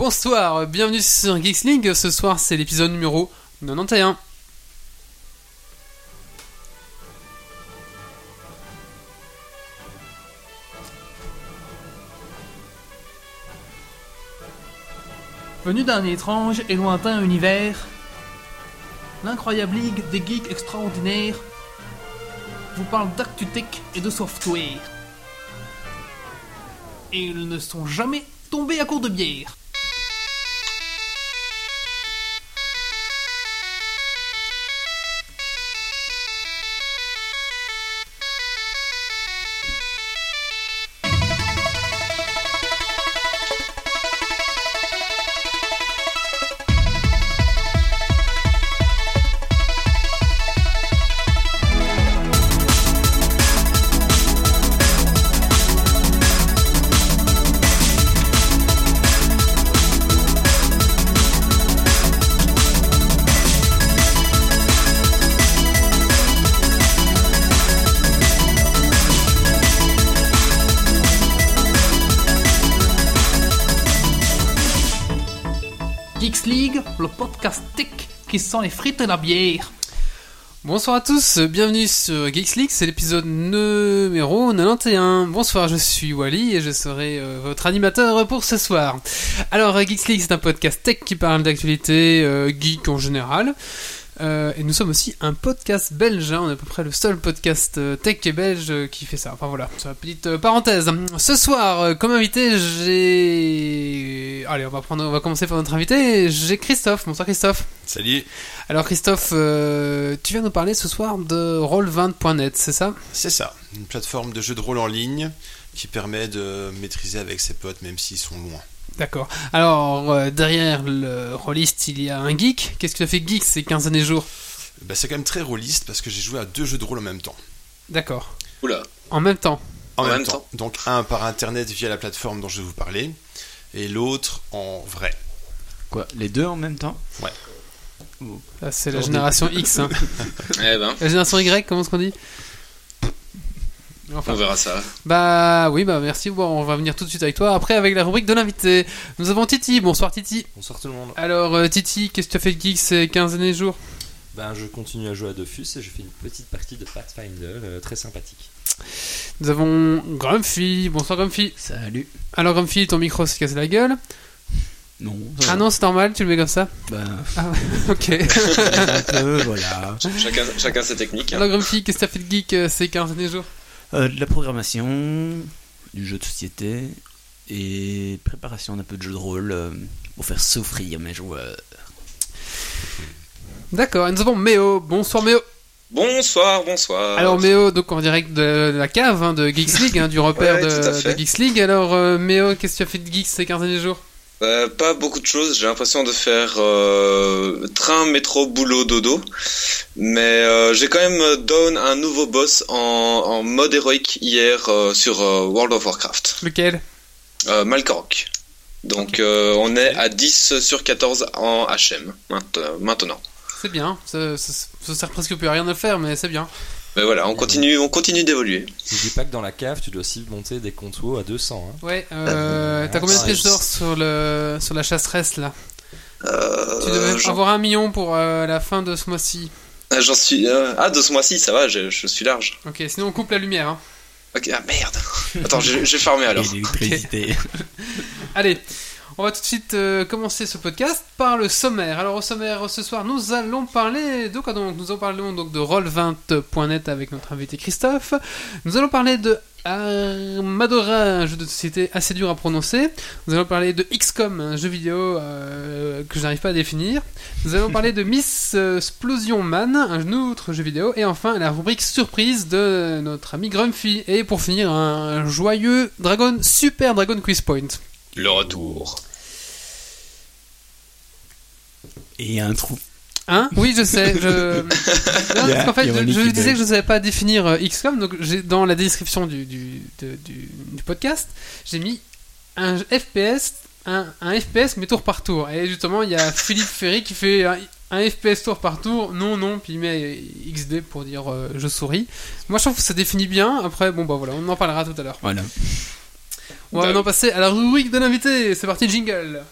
Bonsoir, bienvenue sur Geeks League. Ce soir, c'est l'épisode numéro 91. Venu d'un étrange et lointain univers, l'incroyable ligue des geeks extraordinaires vous parle d'actu-tech et de software. Et ils ne sont jamais tombés à court de bière. Qui sent les frites et la bière. Bonsoir à tous, bienvenue sur Geeks c'est l'épisode numéro 91. Bonsoir, je suis Wally et je serai euh, votre animateur pour ce soir. Alors, euh, Geeks League, c'est un podcast tech qui parle d'actualité euh, geek en général. Euh, et nous sommes aussi un podcast belge, hein. on est à peu près le seul podcast euh, tech et belge euh, qui fait ça. Enfin voilà, c'est une petite parenthèse. Ce soir, comme invité, j'ai... Allez, on va, prendre, on va commencer par notre invité. J'ai Christophe. Bonsoir Christophe. Salut, Alors Christophe, euh, tu viens nous parler ce soir de roll20.net, c'est ça? C'est ça, une plateforme de jeux de rôle en ligne qui permet de maîtriser avec ses potes même s'ils sont loin. D'accord. Alors, euh, derrière le rolliste, il y a un geek. Qu'est-ce que tu as fait geek ces 15 années jours Bah, c'est quand même très rôliste parce que j'ai joué à deux jeux de rôle en même temps. D'accord. Oula. En même temps. En, En même, même temps. Donc un par internet via la plateforme dont je vais vous parler et l'autre en vrai. Quoi Les deux en même temps? Là, c'est la génération X. hein. Eh ben, La génération Y, comment est-ce qu'on dit? Enfin, on verra ça. bah oui, bah merci. Bon, on va venir tout de suite avec toi. Après, avec la rubrique de l'invité, nous avons Titi. Bonsoir Titi. Bonsoir tout le monde. Alors, euh, Titi, qu'est-ce que tu as fait de geek ces 15 années jours? Ben, je continue à jouer à Dofus et je fais une petite partie de Pathfinder euh, très sympathique. Nous avons Grumpy. Bonsoir Grumpy. Salut. Alors Grumpy, ton micro s'est cassé la gueule? Non. Ah non, c'est normal, tu le mets comme ça? Bah, Ah ok. un peu, voilà. Chacun, chacun ses techniques. hein. Alors Grumpy, qu'est-ce que tu as fait de geek euh, ces 15 derniers jours? Euh, de la programmation, du jeu de société et préparation d'un peu de jeu de rôle euh, pour faire souffrir mes joueurs. D'accord, et nous avons Méo. Bonsoir Méo. Bonsoir, bonsoir. Alors Méo, donc en direct de la cave hein, de Geeks League, hein, du repère Ouais, de, Geeks League. Alors euh, Méo, qu'est-ce que tu as fait de geek ces 15 derniers jours? Euh, pas beaucoup de choses. J'ai l'impression de faire euh, train, métro, boulot, dodo. Mais euh, j'ai quand même down un nouveau boss en, en mode héroïque hier sur World of Warcraft. Lequel? Malkorok. Donc on est à 10 sur 14 en HM mainte- maintenant. C'est bien, ça, ça, ça sert presque plus à rien de le faire, mais c'est bien. Mais voilà, on continue, on continue d'évoluer. N'oublie pas que dans la cave, tu dois aussi monter des contours à 200. Hein. Ouais, euh, t'as combien de Ah, pièces d'or sur, le, sur la chasseresse là? Euh, Tu devais avoir un million pour euh, la fin de ce mois-ci. Ah, J'en suis. euh, Ah, de ce mois-ci, ça va, je, je suis large. Ok, sinon on coupe la lumière. Hein. Ok, ah merde. Attends, je, je vais farmer alors. Et l'électricité. Allez, on va tout de suite euh, commencer ce podcast par le sommaire. Alors au sommaire ce soir, nous allons parler de quoi donc? Nous allons parler donc de roll20.net avec notre invité Christophe. Nous allons parler de Armadora, un jeu de société assez dur à prononcer. Nous allons parler de XCOM, un jeu vidéo euh, que je n'arrive pas à définir. Nous allons parler de Miss euh, Explosion Man, un autre jeu vidéo. Et enfin, la rubrique surprise de notre ami Grumpy. Et pour finir, un joyeux Dragon, Super Dragon Quiz Point. Le retour. Et il y a un trou. Hein? Oui, je sais. Je... Non, parce Yeah, qu'en fait, je, je disais que je ne savais pas définir euh, XCOM, donc dans la description du, du, de- du, du podcast, j'ai mis un FPS, un, un FPS mais tour par tour. Et justement, il y a Philippe Ferry qui fait un, un FPS tour par tour, non, non, puis il met XD pour dire euh, je souris. Moi, je trouve que ça définit bien. Après, bon, bah voilà, on en parlera tout à l'heure. Voilà. On va maintenant passer à la rubrique de l'invité. C'est parti, jingle.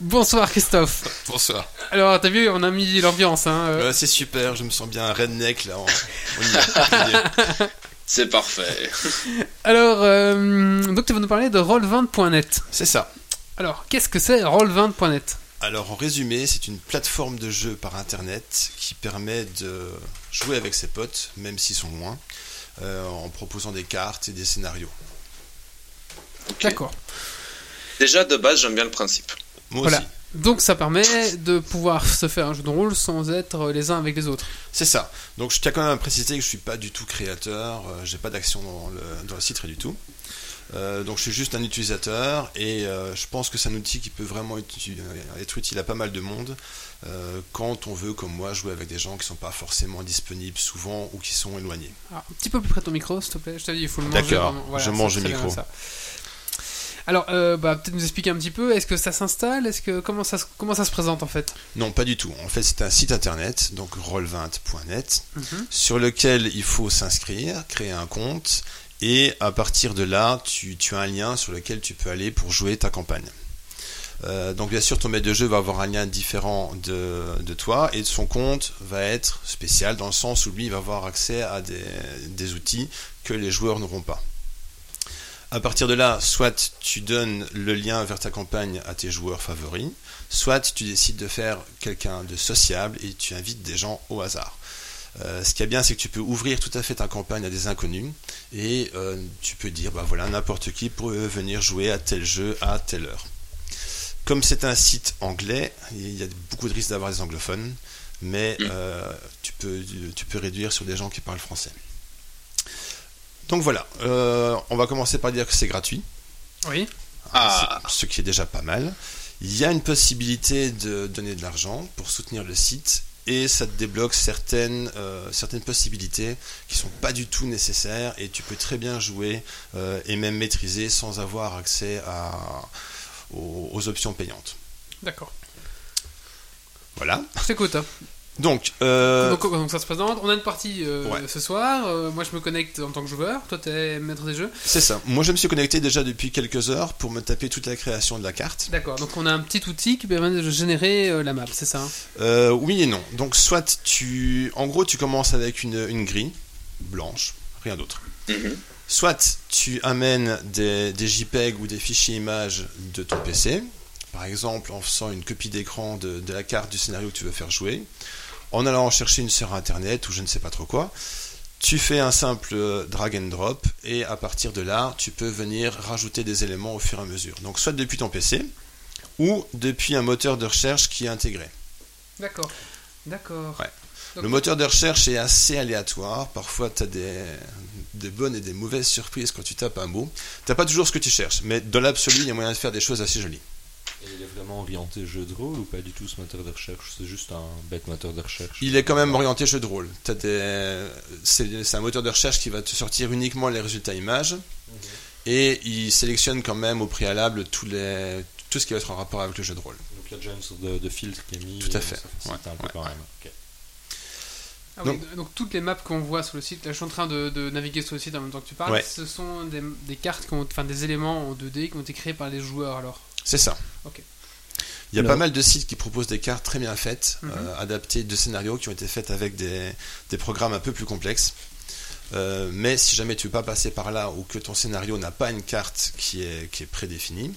Bonsoir Christophe. Bonsoir. Alors, t'as vu, on a mis l'ambiance. Hein. euh. Ouais, c'est super, je me sens bien un redneck là. On, on y. C'est parfait. Alors, euh, donc tu vas nous parler de roll20.net. c'est ça. Alors, qu'est-ce que c'est roll20.net Alors en résumé, c'est une plateforme de jeu par internet qui permet de jouer avec ses potes, même s'ils sont loin, euh, en proposant des cartes et des scénarios. D'accord. Déjà, de base, j'aime bien le principe. Moi Voilà. aussi. Donc ça permet de pouvoir se faire un jeu de rôle sans être les uns avec les autres. C'est ça. Donc je tiens quand même à préciser que je suis pas du tout créateur, euh, j'ai pas d'action dans le, dans le site, rien du tout. Euh, donc je suis juste un utilisateur et euh, je pense que c'est un outil qui peut vraiment uti- euh, être utile à pas mal de monde quand on veut, comme moi, jouer avec des gens qui sont pas forcément disponibles souvent ou qui sont éloignés. Alors, un petit peu plus près de ton micro, s'il te plaît. Je t'avais dit, il faut le manger. D'accord. Voilà, je mange le micro. Alors, euh, bah, peut-être nous expliquer un petit peu. Est-ce que ça s'installe Est-ce que comment ça se- comment ça se présente en fait? Non, pas du tout. En fait, c'est un site internet, donc roll20.net, Mhm. sur lequel il faut s'inscrire, créer un compte, et à partir de là, tu, tu as un lien sur lequel tu peux aller pour jouer ta campagne. Euh, donc bien sûr, ton maître de jeu va avoir un lien différent de, de toi, et son compte va être spécial dans le sens où lui il va avoir accès à des, des outils que les joueurs n'auront pas. À partir de là, soit tu donnes le lien vers ta campagne à tes joueurs favoris, soit tu décides de faire quelqu'un de sociable et tu invites des gens au hasard. Euh, ce qui est bien, c'est que tu peux ouvrir tout à fait ta campagne à des inconnus et euh, tu peux dire, bah voilà, n'importe qui peut venir jouer à tel jeu à telle heure. Comme c'est un site anglais, il y a beaucoup de risques d'avoir des anglophones, mais euh, tu, peux, tu peux réduire sur des gens qui parlent français. Donc voilà, euh, on va commencer par dire que c'est gratuit. Oui. Ah. C'est- ce qui est déjà pas mal. Il y a une possibilité de donner de l'argent pour soutenir le site et ça te débloque certaines, euh, certaines possibilités qui sont pas du tout nécessaires et tu peux très bien jouer euh, et même maîtriser sans avoir accès à, aux, aux options payantes. D'accord. Voilà. Je t'écoute. Donc, euh, Donc, donc ça se présente. On a une partie euh, Ouais. ce soir. Euh, moi, je me connecte en tant que joueur. Toi, t'es maître des jeux. c'est ça. Moi, je me suis connecté déjà depuis quelques heures pour me taper toute la création de la carte. D'accord. Donc, on a un petit outil qui permet de générer euh, la map. C'est ça. hein? Euh, oui et non. Donc, soit tu. En gros, tu commences avec une, une grille blanche, rien d'autre. Mhm. Soit tu amènes des, des JPEG ou des fichiers images de ton PC, par exemple en faisant une copie d'écran de, de la carte du scénario que tu veux faire jouer, en allant chercher une sur internet ou je ne sais pas trop quoi. Tu fais un simple euh, drag and drop et à partir de là, tu peux venir rajouter des éléments au fur et à mesure. Donc soit depuis ton PC ou depuis un moteur de recherche qui est intégré. D'accord. D'accord. Ouais. Donc- Le moteur de recherche est assez aléatoire. Parfois, tu as des, des bonnes et des mauvaises surprises quand tu tapes un mot. Tu pas toujours ce que tu cherches, mais dans l'absolu, il y a moyen de faire des choses assez jolies. Et il est vraiment orienté jeu de rôle ou pas du tout ce moteur de recherche? C'est juste un bête moteur de recherche. Il est quand même orienté jeu de rôle. Des- C'est un moteur de recherche qui va te sortir uniquement les résultats images et il sélectionne quand même au préalable tous les, tout ce qui va être en rapport avec le jeu de rôle. Donc il y a déjà une sorte de, de filtre qui est mis. Tout à et fait. Ça facilite Ouais, un peu ouais, quand ouais. même. Ok. Ah oui, donc toutes les maps qu'on voit sur le site, là je suis en train de, de naviguer sur le site en même temps que tu parles, Ouais. ce sont des, des cartes, qui ont, enfin des éléments en 2D qui ont été créés par les joueurs alors. C'est ça. Ok. Il y a pas mal de sites qui proposent des cartes très bien faites, Mhm. euh, adaptées de scénarios qui ont été faites avec des, des programmes un peu plus complexes. Euh, mais si jamais tu veux pas passer par là ou que ton scénario n'a pas une carte qui est, qui est prédéfinie,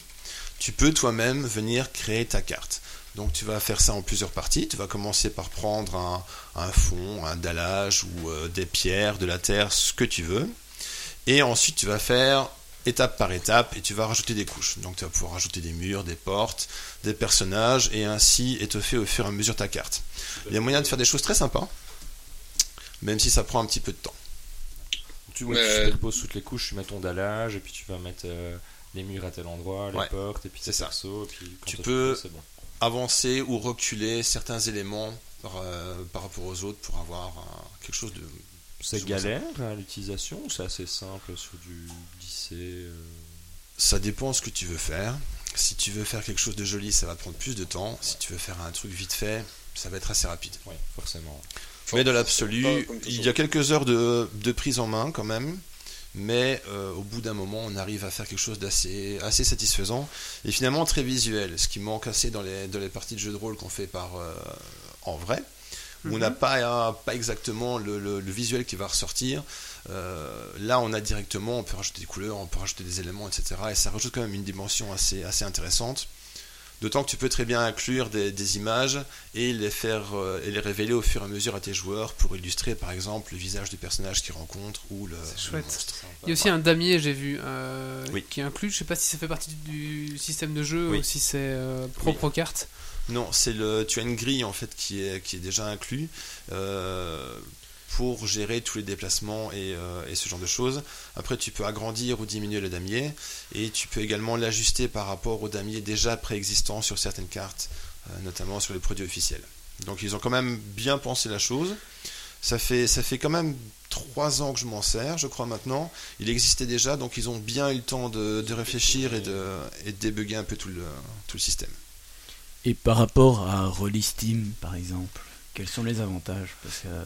tu peux toi-même venir créer ta carte. Donc tu vas faire ça en plusieurs parties. Tu vas commencer par prendre un, un fond, un dallage ou euh, des pierres, de la terre, ce que tu veux. Et ensuite tu vas faire étape par étape et tu vas rajouter des couches. Donc tu vas pouvoir rajouter des murs, des portes, des personnages et ainsi étoffer au fur et à mesure ta carte. Il y a moyen de faire des choses très sympas, même si ça prend un petit peu de temps. Tu, Mais- ouais, tu toutes les couches, tu mets ton dallage et puis tu vas mettre euh, les murs à tel endroit, les Ouais. portes et puis tes ça. persos. Et puis quand Tu peux- fait, bon. Avancer ou reculer certains éléments par, euh, par rapport aux autres pour avoir euh, quelque chose de C'est galère à l'utilisation ou c'est assez simple sur du euh, Ça dépend ce que tu veux faire. Si tu veux faire quelque chose de joli, ça va prendre plus de temps. Si tu veux faire un truc vite fait, ça va être assez rapide. Ouais, forcément. Mais dans Pas l'absolu, il y a quelques heures de, de prise en main quand même. Mais euh, au bout d'un moment, on arrive à faire quelque chose d'assez assez satisfaisant et finalement très visuel. Ce qui manque assez dans les, dans les parties de jeux de rôle qu'on fait par euh, en vrai, où on n'a pas, euh, pas exactement le, le- le visuel qui va ressortir. Euh, là, on a directement, on peut rajouter des couleurs, on peut rajouter des éléments, etc. Et ça rajoute quand même une dimension assez, assez intéressante. D'autant que tu peux très bien inclure des, des images et les faire euh, et les révéler au fur et à mesure à tes joueurs pour illustrer par exemple le visage du personnage qu'ils rencontrent ou le, chouette. monstre. Il y a aussi un damier, j'ai vu, euh, Oui. qui est inclus. Je sais pas si ça fait partie du système de jeu Oui. ou si c'est euh, propre aux cartes. Non, c'est le tu as une grille en fait qui est qui est déjà inclus euh, pour gérer tous les déplacements et, euh, et ce genre de choses. Après, tu peux agrandir ou diminuer le damier et tu peux également l'ajuster par rapport au damier déjà préexistant sur certaines cartes, euh, notamment sur les produits officiels. Donc, ils ont quand même bien pensé la chose. Ça fait, ça fait quand même trois ans que je m'en sers, je crois maintenant. Il existait déjà, donc ils ont bien eu le temps de, de réfléchir et de, et débugger un peu tout le, tout le système. Et par rapport à Rollisteam, par exemple, quels sont les avantages? Parce que euh,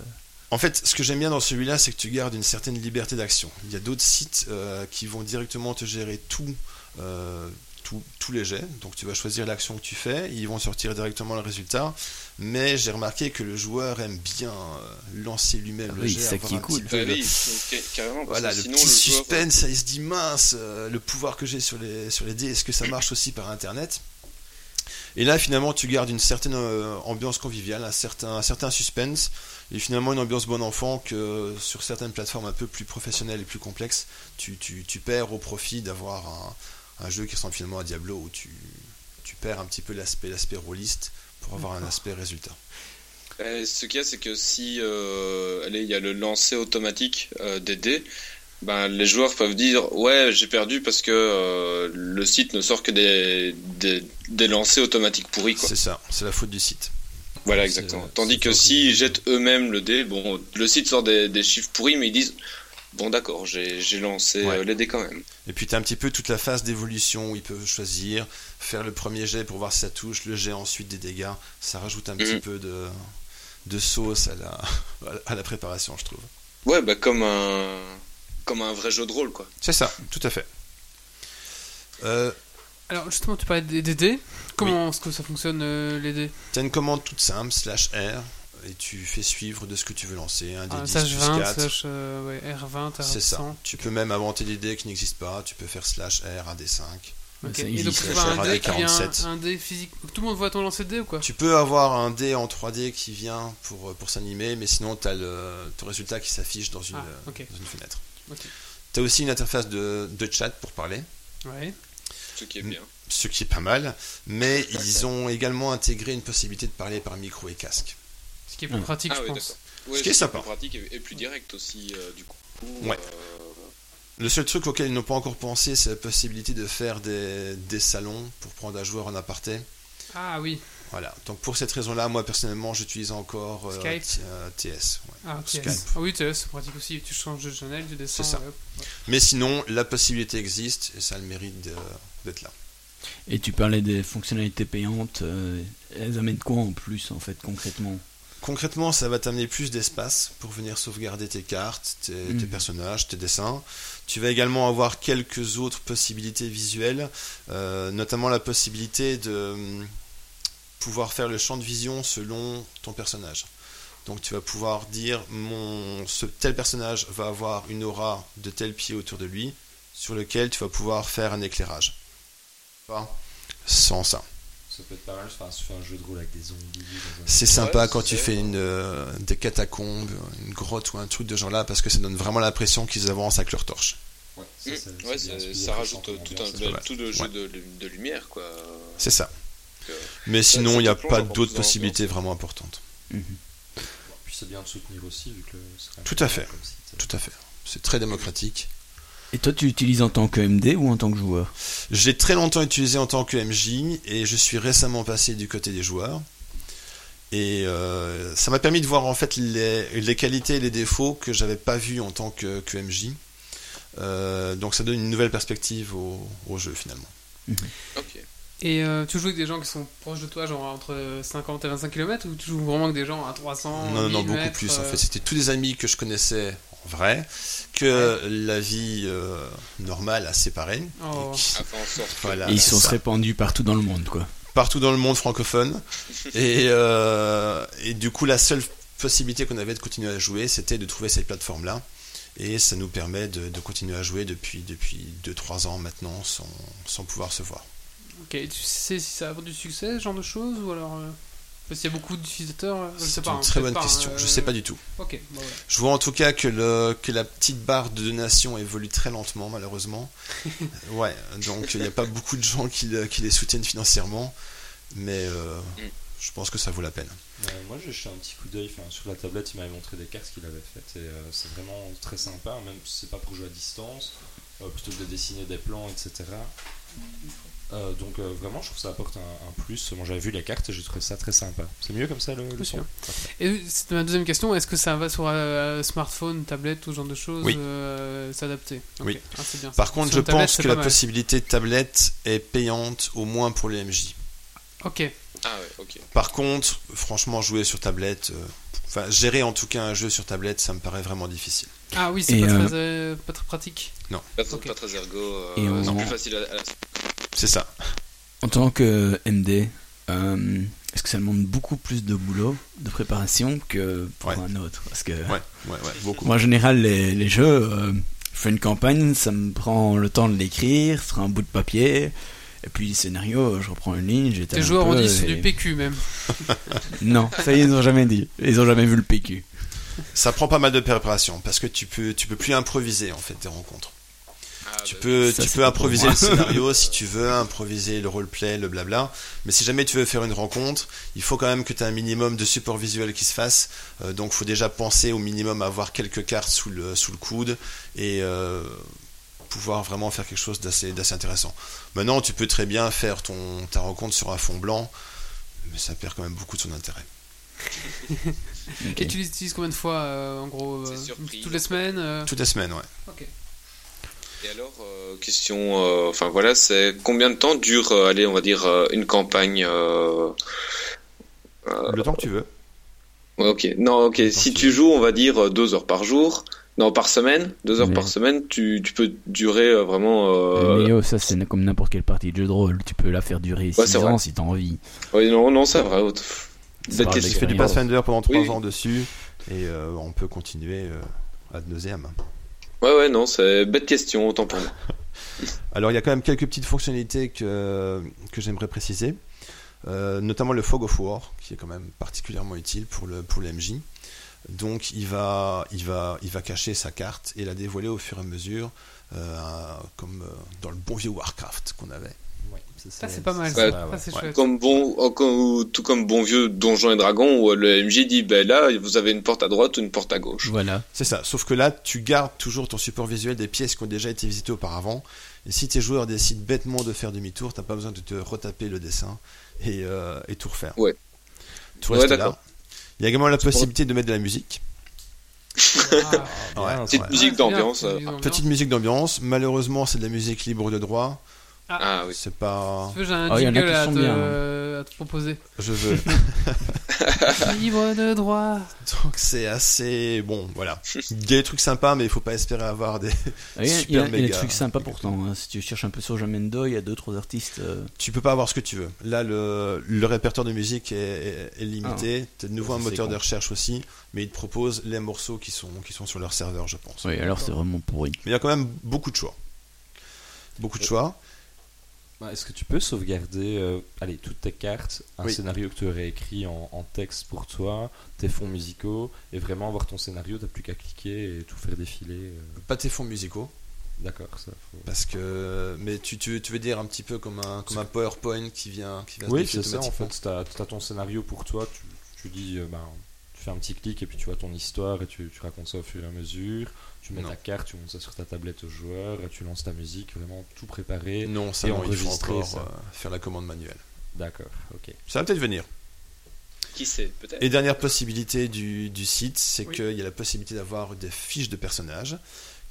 En fait, ce que j'aime bien dans celui-là, c'est que tu gardes une certaine liberté d'action. Il y a d'autres sites euh, qui vont directement te gérer tout, euh, tout- tous les jets. Donc tu vas choisir l'action que tu fais, ils vont sortir directement le résultat. Mais j'ai remarqué que le joueur aime bien euh, lancer lui-même Ah le oui, jet. c'est ça qui est cool. petit peu Bah de- oui, ca- carrément. Parce Voilà, que le sinon, petit le joueur, suspense, ça, il se dit mince, euh, le pouvoir que j'ai sur les, sur les dés, est-ce que ça marche aussi par internet? Et là, finalement, tu gardes une certaine euh, ambiance conviviale, un certain, un certain suspense, et finalement une ambiance bon enfant que sur certaines plateformes un peu plus professionnelles et plus complexes, tu, tu, tu perds au profit d'avoir un, un jeu qui ressemble finalement à Diablo où tu, tu perds un petit peu l'aspect l'aspect rôliste pour avoir un aspect résultat. Euh, ce qu'il y a, c'est que si euh, allez, il y a le lancer automatique euh, des dés, ben, les joueurs peuvent dire ouais j'ai perdu parce que euh, le site ne sort que des, des, des lancers automatiques pourris quoi. C'est ça, c'est la faute du site. Voilà exactement. Tandis que s'ils jettent eux-mêmes le dé, bon le site sort des, des chiffres pourris mais ils disent bon d'accord j'ai j'ai lancé Ouais. euh, les dés quand même. Et puis tu as un petit peu toute la phase d'évolution où ils peuvent choisir, faire le premier jet pour voir si ça touche, le jet ensuite des dégâts. Ça rajoute un petit Mhm. peu de, de sauce à la, à la préparation, je trouve. Ouais bah comme un comme un vrai jeu de rôle quoi. C'est ça, tout à fait. Euh, Alors justement, tu parlais des, des dés. Comment est-ce que ça fonctionne euh, les dés? Tu as une commande toute simple, slash R, et tu fais suivre de ce que tu veux lancer, un ah, 10 Slash plus 20, 4. slash euh, ouais, R20, R100. C'est ça. Tu peux même inventer des dés qui n'existent pas, tu peux faire slash R, AD5. Ok. Ça Et donc tu un dé qui vient, RD47. un dé physique. Tout le monde voit ton lancer de dé ou quoi? Tu peux avoir un dé en 3D qui vient pour, pour s'animer, mais sinon tu as le, ton résultat qui s'affiche dans, une, Ah, dans une fenêtre. Ok. Tu as aussi une interface de, de chat pour parler, Ouais. Ce qui est Mm. bien. ce qui est pas mal, mais ils ont également intégré une possibilité de parler par micro et casque. Ce qui est plus Ah. pratique, Ah je oui pense. Ouais, Ce qui est c'est sympa. plus pratique et, et plus direct aussi euh, du coup. Ouais. Euh, Le seul truc auquel ils n'ont pas encore pensé, c'est la possibilité de faire des, des salons pour prendre un joueur en aparté. Ah oui. Voilà. Donc pour cette raison-là, moi personnellement, j'utilise encore euh, Skype. Euh, TS. ouais. Ah, ok. Skype. Ah oui, TS, c'est pratique aussi. Tu changes de channel, tu descends. C'est ça. et hop. Mais sinon, la possibilité existe et ça a le mérite d'être là. Et tu parlais des fonctionnalités payantes, euh, elles amènent quoi en plus en fait concrètement? Concrètement, ça va t'amener plus d'espace pour venir sauvegarder tes cartes, tes, tes Mhm. personnages, tes dessins. Tu vas également avoir quelques autres possibilités visuelles, euh, notamment la possibilité de pouvoir faire le champ de vision selon ton personnage. Donc tu vas pouvoir dire mon ce tel personnage va avoir une aura de tel pied autour de lui sur lequel tu vas pouvoir faire un éclairage. Pas Sans ça. Ça peut être pas mal, enfin, si tu fais un jeu de rôle avec des zombies. C'est sympa Ouais, quand tu fais une, euh, des catacombes, une grotte ou un truc de genre là, parce que ça donne vraiment l'impression qu'ils avancent avec leur torche. Ouais, ça, Mm. ouais, bien rajoute fait, tout, un, tout le jeu Ouais. de, de lumière, quoi. C'est ça. Euh, Mais sinon, il n'y a pas d'autres possibilités vraiment importantes. Mhm. Puis c'est bien de soutenir aussi, vu que c'est quand même Tout à fait. Tout à fait. C'est très démocratique. Et toi tu l'utilises en tant que MD ou en tant que joueur? J'ai très longtemps utilisé en tant que MJ et je suis récemment passé du côté des joueurs. Et euh, ça m'a permis de voir en fait les, les qualités et les défauts que j'avais pas vus en tant que, que MJ. Euh, donc ça donne une nouvelle perspective au, au jeu finalement. Ok. Et euh, tu joues avec des gens qui sont proches de toi, genre entre 50 et 25 km, ou tu joues vraiment avec des gens à 300 non, non, non, 1000 beaucoup mètres, plus en euh, fait. C'était tous des amis que je connaissais en vrai, que la vie euh, normale a séparé. Oh. Et qui- fait en sorte que- voilà, Et ils sont ça. répandus partout dans le monde, quoi. partout dans le monde francophone. et, euh, et du coup, la seule possibilité qu'on avait de continuer à jouer, c'était de trouver cette plateforme-là. Et ça nous permet de, de continuer à jouer depuis, depuis 2-3 ans maintenant sans, sans pouvoir se voir. Ok, tu sais si ça a du succès, ce genre de choses, ou alors. euh, Parce qu'il y a beaucoup d'utilisateurs, euh, C'est une hein, très bonne pas, question. euh, Je sais pas du tout. Ok, bon, voilà. Je vois en tout cas que, le, que la petite barre de donation évolue très lentement, malheureusement. ouais, donc il n'y a pas beaucoup de gens qui, le- qui les soutiennent financièrement. Mais euh, Mm. je pense que ça vaut la peine. Euh, moi j'ai jeté un petit coup d'œil sur la tablette, il m'avait montré des cartes qu'il avait faites et euh, c'est vraiment très sympa, même si c'est pas pour jouer à distance, euh, plutôt que de dessiner des plans, etc. Euh, donc euh, vraiment je trouve que ça apporte un, un plus. Moi j'avais vu les cartes et j'ai trouvé ça très sympa. C'est mieux comme ça le, le son sûr. Et c'est ma deuxième question, est-ce que ça va sur euh, smartphone, tablette, tout ce genre de choses Oui. euh, s'adapter. Oui. Ah, c'est bien. Par contre, Sur je tablette, pense que pas la mal. possibilité de tablette est payante, au moins pour les MJ. Ok. Ah ouais, ok. Par contre, franchement, jouer sur tablette, euh, enfin, gérer en tout cas un jeu sur tablette, ça me paraît vraiment difficile. Ah oui, c'est pas, euh, très, euh, pas très pratique. Pas, très- Ok. pas très ergo. euh, C'est plus facile à, à- C'est ça. En tant que MD, euh, est-ce que ça demande beaucoup plus de boulot, de préparation que pour Ouais. un autre? Parce que Ouais, ouais, ouais, beaucoup. moi, en général, les, les jeux, euh, je fais une campagne, ça me prend le temps de l'écrire sur un bout de papier. Et puis le scénario, je reprends une ligne, j'étais Tes joueurs ont dit c'est et- du PQ même. Non, ça ils ont jamais dit. Ils ont jamais vu le PQ. Ça prend pas mal de préparation parce que tu peux, tu peux plus improviser en fait tes rencontres. Tu peux, Ça, tu peux improviser le scénario si tu veux, improviser le roleplay, le blabla. Mais si jamais tu veux faire une rencontre, il faut quand même que tu aies un minimum de support visuel qui se fasse. Euh, donc, faut déjà penser au minimum à avoir quelques cartes sous le, sous le coude et euh, pouvoir vraiment faire quelque chose d'assez, intéressant. Maintenant, tu peux très bien faire ton, ta rencontre sur un fond blanc, mais ça perd quand même beaucoup de son intérêt. Et tu l'utilises combien de fois euh, en gros euh, Toutes les semaines euh, Toutes les semaines, ouais. Ok. Et alors, euh, question, euh, enfin voilà, c'est combien de temps dure, euh, allez, on va dire, euh, une campagne euh, euh, Le temps que tu veux. ouais, Ok, non, ok, si tu joues, on va dire, deux heures par jour, non, par semaine, deux heures Mais- par semaine, tu, tu peux durer euh, vraiment... euh, Mais oh, ça c'est comme n'importe quelle partie de jeu de rôle. Tu peux la faire durer Ouais, 6 c'est vrai. ans si t'as envie. Oui, non, non, c'est vrai. Parle question. Tu fais du. Pathfinder pendant 3 Oui. ans dessus et euh, on peut continuer euh, ad nauseam. Ouais, ouais, non, c'est bête question, autant pour moi. Alors il y a quand même quelques petites fonctionnalités que, que j'aimerais préciser, Euh, notamment le Fog of War, qui est quand même particulièrement utile pour le, pour le MJ. Donc il va, il, va, il va cacher sa carte et la dévoiler au fur et à mesure, euh, comme euh, dans le bon vieux Warcraft qu'on avait. Ça c'est pas mal. Ouais. Ça, Ça, c'est Ouais. chouette. Comme bon, oh, comme- tout comme bon vieux Donjons et Dragons, où le MJ dit, ben là, vous avez une porte à droite ou une porte à gauche. Voilà. C'est ça, sauf que là tu gardes toujours ton support visuel des pièces qui ont déjà été visitées auparavant. Et si tes joueurs décident bêtement de faire demi-tour, t'as pas besoin de te retaper le dessin et, euh, et tout refaire. Ouais. Tout reste là. Il y a également la possibilité de mettre de la musique. Ah, Ouais, Petite ouais. musique c'est bien, d'ambiance. petite musique d'ambiance. Petite musique d'ambiance. Malheureusement, c'est de la musique libre de droit. Ah oui. C'est pas. Tu veux, J'ai un Oh, y en a jingle qui à te, bien, euh, à te proposer. Je veux. Libre de droit. Donc c'est assez bon. Voilà. Il y a des trucs sympas, mais il faut pas espérer avoir des. Il y a, il y a- Super il y a des trucs sympas pourtant. hein. Si tu cherches un peu sur Jamendo, il y a deux trois artistes. euh, Tu peux pas avoir ce que tu veux. Là, le, le répertoire de musique est, est- est limité. T'as de nouveau un moteur con. de recherche aussi, mais ils te proposent les morceaux qui sont qui sont sur leur serveur, je pense. Oui, alors c'est vraiment pourri. Mais il y a quand même beaucoup de choix. Beaucoup de choix. Bah, Est-ce que tu peux sauvegarder euh, allez, toutes tes cartes, un Oui. scénario que tu aurais écrit en, en texte pour toi, tes fonds musicaux, et vraiment avoir ton scénario, t'as plus qu'à cliquer et tout faire défiler euh, Pas tes fonds musicaux, D'accord, ça faut... parce que. Mais tu, tu, tu veux dire un petit peu comme un comme un PowerPoint qui vient qui se Oui, c'est ça en fait. Tu as, ton scénario pour toi, tu, tu dis, euh, ben, fais un petit clic et puis tu vois ton histoire et tu, tu racontes ça au fur et à mesure. Tu mets Non. ta carte, tu montes ça sur ta tablette au joueur, et tu lances ta musique, vraiment tout préparé. Non, ça Et non, il faut enregistrer encore ça. euh, faire la commande manuelle. D'accord, ok. Ça va peut-être venir. Qui sait, peut-être. Et dernière possibilité du, du site, c'est Oui. qu'il y a la possibilité d'avoir des fiches de personnages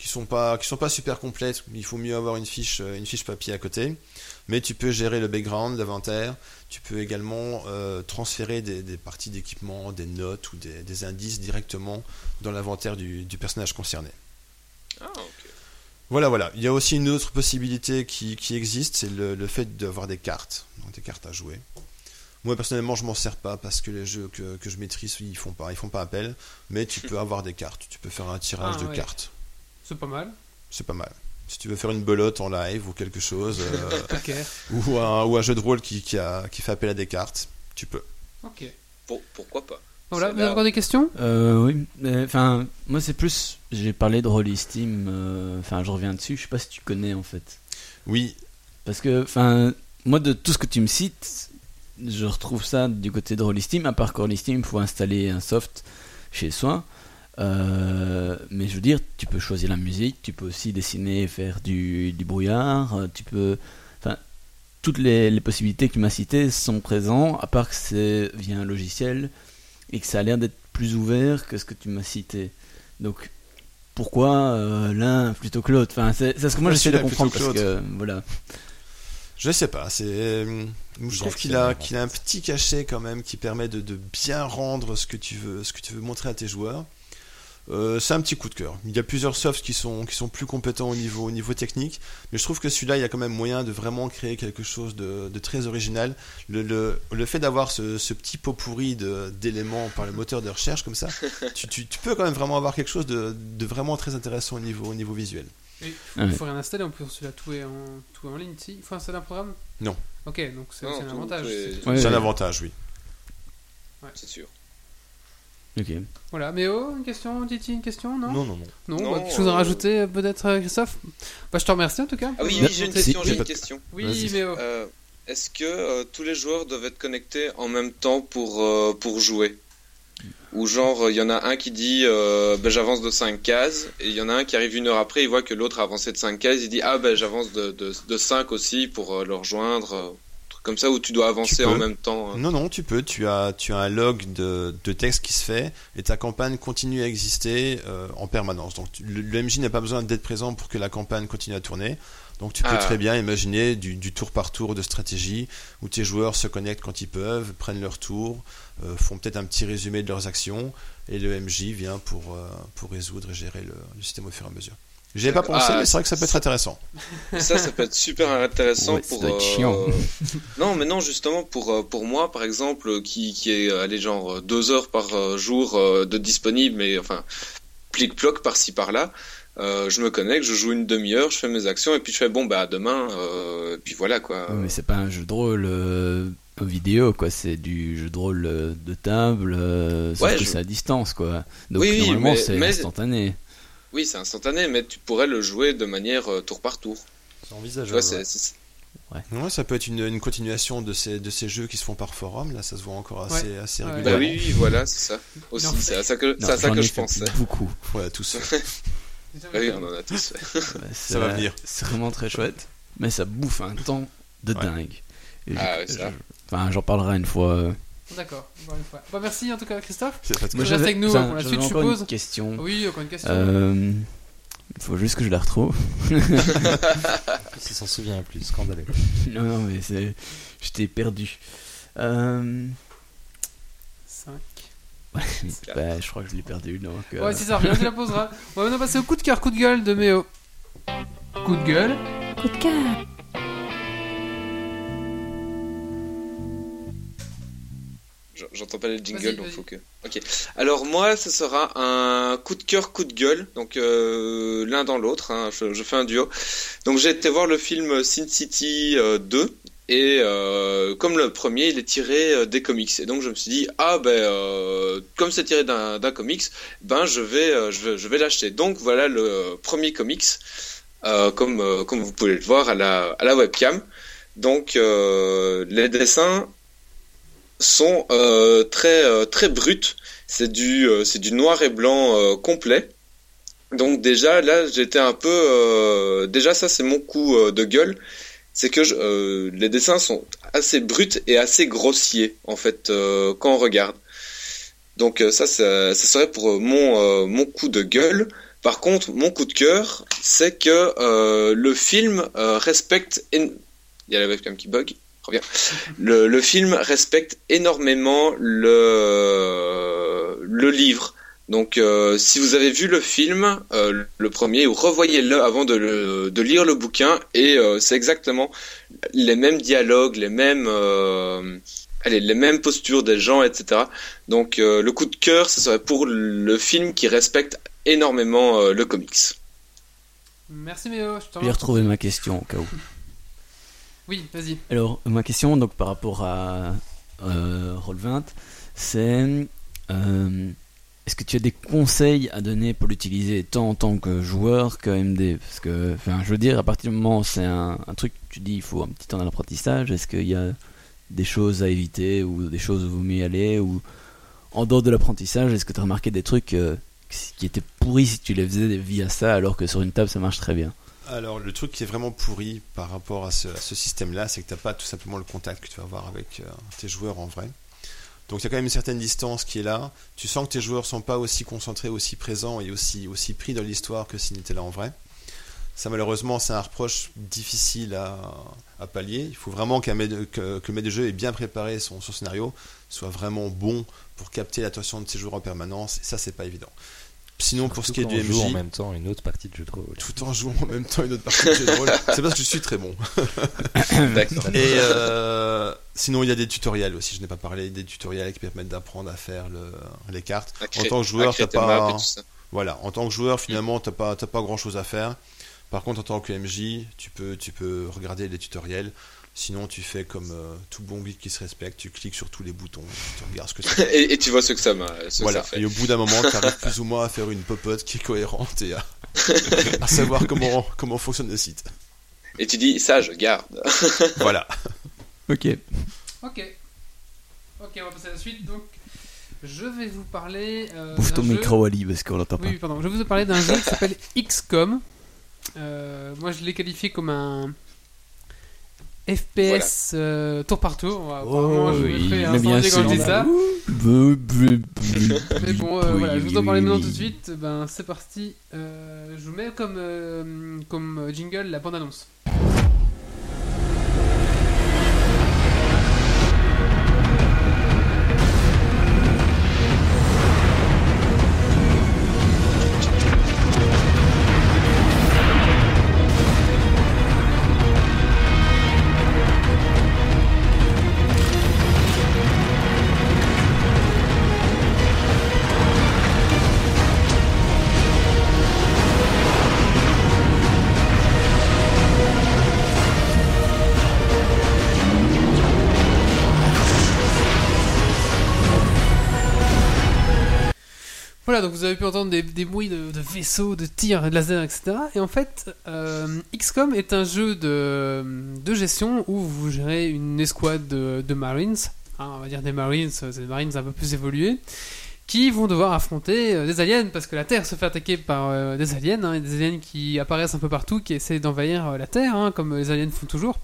qui sont pas qui sont pas super complètes. Il faut mieux avoir une fiche euh, une fiche papier à côté, mais tu peux gérer le background, l'inventaire. Tu peux également euh, transférer des, des parties d'équipement, des notes ou des, des indices directement dans l'inventaire du, du personnage concerné. Ah. Voilà, voilà. Il y a aussi une autre possibilité qui, qui existe, c'est le, le fait d'avoir des cartes, donc des cartes à jouer. Moi personnellement, je m'en sers pas parce que les jeux que, que je maîtrise, ils font pas, ils font pas appel. Mais tu peux avoir des cartes. Tu peux faire un tirage Ah, de ouais. cartes. C'est pas mal. C'est pas mal. Si tu veux faire une belote en live ou quelque chose, euh, ou, un, ou un jeu de rôle qui, qui, a, qui fait appel à des cartes, tu peux. Ok. Pour- pourquoi pas? Voilà, vous avez encore des questions? Euh, oui, enfin, moi c'est plus. J'ai parlé de Rollisteam, euh, enfin, je reviens dessus, je sais pas si tu connais en fait. Oui, Parce que, enfin, moi de tout ce que tu me cites, je retrouve ça du côté de Rollisteam. À part que Rollisteam, il faut installer un soft chez soi. Euh, mais je veux dire, tu peux choisir la musique, tu peux aussi dessiner et faire du, du brouillard, euh, tu peux. Enfin, toutes les, les possibilités que tu m'as citées sont présentes, à part que c'est via un logiciel et que ça a l'air d'être plus ouvert que ce que tu m'as cité. Donc, pourquoi euh, l'un plutôt que l'autre? Enfin, c'est c'est ce que moi j'essaie de comprendre que parce que voilà. je sais pas. C'est, je trouve qu'il a, qu'il a un petit cachet quand même qui permet de, de bien rendre ce que tu veux, ce que tu veux montrer à tes joueurs. Euh, c'est un petit coup de cœur. Il y a plusieurs softs qui sont, qui sont plus compétents au niveau, au niveau technique, mais je trouve que celui-là, il y a quand même moyen de vraiment créer quelque chose de, de très original. Le, le, le fait d'avoir ce, ce petit pot pourri de- d'éléments par le moteur de recherche comme ça, tu, tu, tu peux quand même vraiment avoir quelque chose de, de vraiment très intéressant au niveau, au niveau visuel. Il Ouais. faut rien installer, on peut celui-là tout est en, tout est en ligne. Si, il faut installer un programme? Non. Ok, donc c'est un avantage. c'est- Ouais, un ouais. avantage, oui. C'est sûr. Ok. Voilà, mais oh, une question, Titi, une question, non Non, non, non. Non, Non, bah, quelque chose à euh, rajouter peut-être, euh, Christophe bah, Je te remercie en tout cas. Ah oui, oui, j'ai une question, j'ai une pas- question. Oui, Vas-y. mais oh. Euh, Est-ce que euh, tous les joueurs doivent être connectés en même temps pour, euh, pour jouer? Ou genre, il y en a un qui dit euh, ben, j'avance de 5 cases, et il y en a un qui arrive une heure après, il voit que l'autre a avancé de 5 cases, il dit ah ben j'avance de, de, de 5 aussi pour euh, le rejoindre. Comme ça, où tu dois avancer en même temps. hein. Non, non, tu peux. Tu as, tu as un log de, de texte qui se fait et ta campagne continue à exister euh, en permanence. Donc tu- le, le MJ n'a pas besoin d'être présent pour que la campagne continue à tourner. Donc tu peux Ah. très bien imaginer du, du tour par tour de stratégie où tes joueurs se connectent quand ils peuvent, prennent leur tour, euh, font peut-être un petit résumé de leurs actions et le MJ vient pour, euh, pour résoudre et gérer le, le système au fur et à mesure. J'y avais pas pensé, Ah, mais c'est vrai que ça peut être intéressant. Ça, ça peut être super intéressant Ouais, ça pour. doit être chiant. non, mais non, justement pour euh, pour moi, par exemple, euh, qui qui est euh, allé genre euh, deux heures par euh, jour euh, de disponible, mais enfin plic ploc par-ci par-là. euh, je me connecte, je joue une demi-heure, je fais mes actions et puis je fais bon bah demain, euh, et puis voilà quoi. Ouais, mais c'est pas un jeu de rôle euh, vidéo, quoi. C'est du jeu de rôle euh, de table, euh, sauf Ouais, que je- c'est à distance, quoi. Donc Oui, oui, normalement, mais- c'est mais- instantané. Oui, c'est instantané, mais tu pourrais le jouer de manière euh, tour par tour. C'est envisageable. ouais. c'est- Ouais, ça peut être une, une continuation de ces, de ces jeux qui se font par forum. Là, ça se voit encore assez, assez Ouais. bah régulièrement. oui, oui, voilà, c'est ça. Aussi, Non. c'est à ça que Non, c'est à ça que je pensais. Beaucoup. Voilà, tout ça. Ah oui, on en a tous fait. Ouais, Ça va c'est- venir. C'est vraiment très chouette. Mais ça bouffe un temps de Ouais. dingue. Et Ah je- ouais, ça. je- Enfin, j'en parlerai une fois. D'accord, encore une fois. Bah, merci en tout cas, Christophe. C'est pas de Moi, reste avec nous, pour la suite, je suppose. une question. Oui, encore une question. Euh, Il faut juste que je la retrouve. Il s'en souvient plus, scandaleux. non, non, mais c'est... j'étais perdu. Euh... 5. bah, je crois que je l'ai perdu. Donc, euh, Ouais, c'est ça, rien, tu la poseras. On va maintenant passer au coup de cœur, coup de gueule de Méo. Coup de gueule. Coup de cœur. J'entends pas les Vas-y, jingles, donc faut que. Ok. Alors moi, ce sera un coup de cœur, coup de gueule, donc euh, l'un dans l'autre. hein, je, je fais un duo. Donc j'ai été voir le film Sin City euh, 2 et euh, comme le premier, il est tiré euh, des comics. Et donc je me suis dit ah ben euh, comme c'est tiré d'un comics, ben je vais euh, je vais, je vais l'acheter. Donc voilà le premier comics, euh, comme euh, comme vous pouvez le voir à la à la webcam. Donc euh, les dessins sont euh, très euh, très bruts. C'est du euh, c'est du noir et blanc complet. Donc déjà là j'étais un peu déjà ça c'est mon coup de gueule c'est que les dessins sont assez bruts et assez grossiers en fait quand on regarde. Donc ça, ça, serait pour mon mon coup de gueule. Par contre, mon coup de cœur, c'est que le film respecte. Il y a la webcam qui bug. Reviens. Le, le film respecte énormément le le livre. Donc, euh, si vous avez vu le film, euh, le premier, ou revoyez-le avant de, le- de lire le bouquin, et euh, c'est exactement les mêmes dialogues, les mêmes, euh, allez, les mêmes postures des gens, etc. Donc, euh, le coup de cœur, ce serait pour le film qui respecte énormément euh, le comics. Merci Méo, je t'en J'ai retrouvé ma question au cas où. Oui, vas-y. Alors, ma question, donc par rapport à euh, Roll20, c'est euh, est-ce que tu as des conseils à donner pour l'utiliser tant en tant que joueur que MD Parce que, je veux dire, à partir du moment où c'est un, truc, tu dis il faut un petit temps d'apprentissage, est-ce qu'il y a des choses à éviter ou des choses où vous mieux aller ou en dehors de l'apprentissage, est-ce que tu as remarqué des trucs euh, qui étaient pourris si tu les faisais via ça alors que sur une table ça marche très bien? Alors, le truc qui est vraiment pourri par rapport à ce, système-là, c'est que tu n'as pas tout simplement le contact que tu vas avoir avec euh, tes joueurs en vrai. Donc, il y a quand même une certaine distance qui est là. Tu sens que tes joueurs sont pas aussi concentrés, aussi présents et aussi, aussi pris dans l'histoire que s'ils étaient là en vrai. Ça, malheureusement, c'est un reproche difficile à, pallier. Il faut vraiment que, que le maître de jeu ait bien préparé son, son scénario, soit vraiment bon pour capter l'attention de ses joueurs en permanence. Et ça, c'est pas évident. Sinon, pour ce qui est du on joue en MJ, même temps une autre partie de jeu de rôle. tout en jouant en même temps une autre partie de jeu de rôle, c'est parce que je suis très bon. D'accord. Et euh, sinon, il y a des tutoriels aussi. Je n'ai pas parlé des tutoriels qui permettent d'apprendre à faire le- les cartes. En tant que joueur, t'as pas. tout. Voilà, en tant que joueur, finalement, t'as pas, t'as pas grand chose à faire. Par contre, en tant que MJ, tu peux, tu peux regarder les tutoriels. Sinon, tu fais comme euh, tout bon geek qui se respecte, tu cliques sur tous les boutons, tu regardes ce que ça fait. Et, et tu vois ce que ça m'a, Voilà. ça fait. Et au bout d'un moment, tu arrives plus ou moins à faire une popote qui est cohérente et à, à savoir comment, comment fonctionne le site. Et tu dis, ça, je garde. Voilà. Ok. Ok. Ok, on va passer à la suite. Donc, je vais vous parler. Euh, d'un ton jeu- micro, Ali, parce qu'on l'entend pas. Oui, oui, pardon. Je vais vous parler d'un jeu qui s'appelle XCOM. Euh, moi, je l'ai qualifié comme un FPS euh, tour par tour. Apparemment, je me oui, fais incendier quand je dis ça. Mais bon, euh, voilà, je vous en parlais maintenant tout de suite. Ben, c'est parti. Euh, je vous mets comme, comme jingle la bande-annonce. Vous avez pu entendre des, bruits de, vaisseaux, de tirs, de lasers, etc. Et en fait, euh, XCOM est un jeu de, gestion où vous gérez une escouade de, Marines, hein, on va dire des Marines, euh, c'est des Marines un peu plus évolués, qui vont devoir affronter euh, des aliens parce que la Terre se fait attaquer par euh, des aliens, hein, des aliens qui apparaissent un peu partout, qui essaient d'envahir euh, la Terre, hein, comme les aliens font toujours.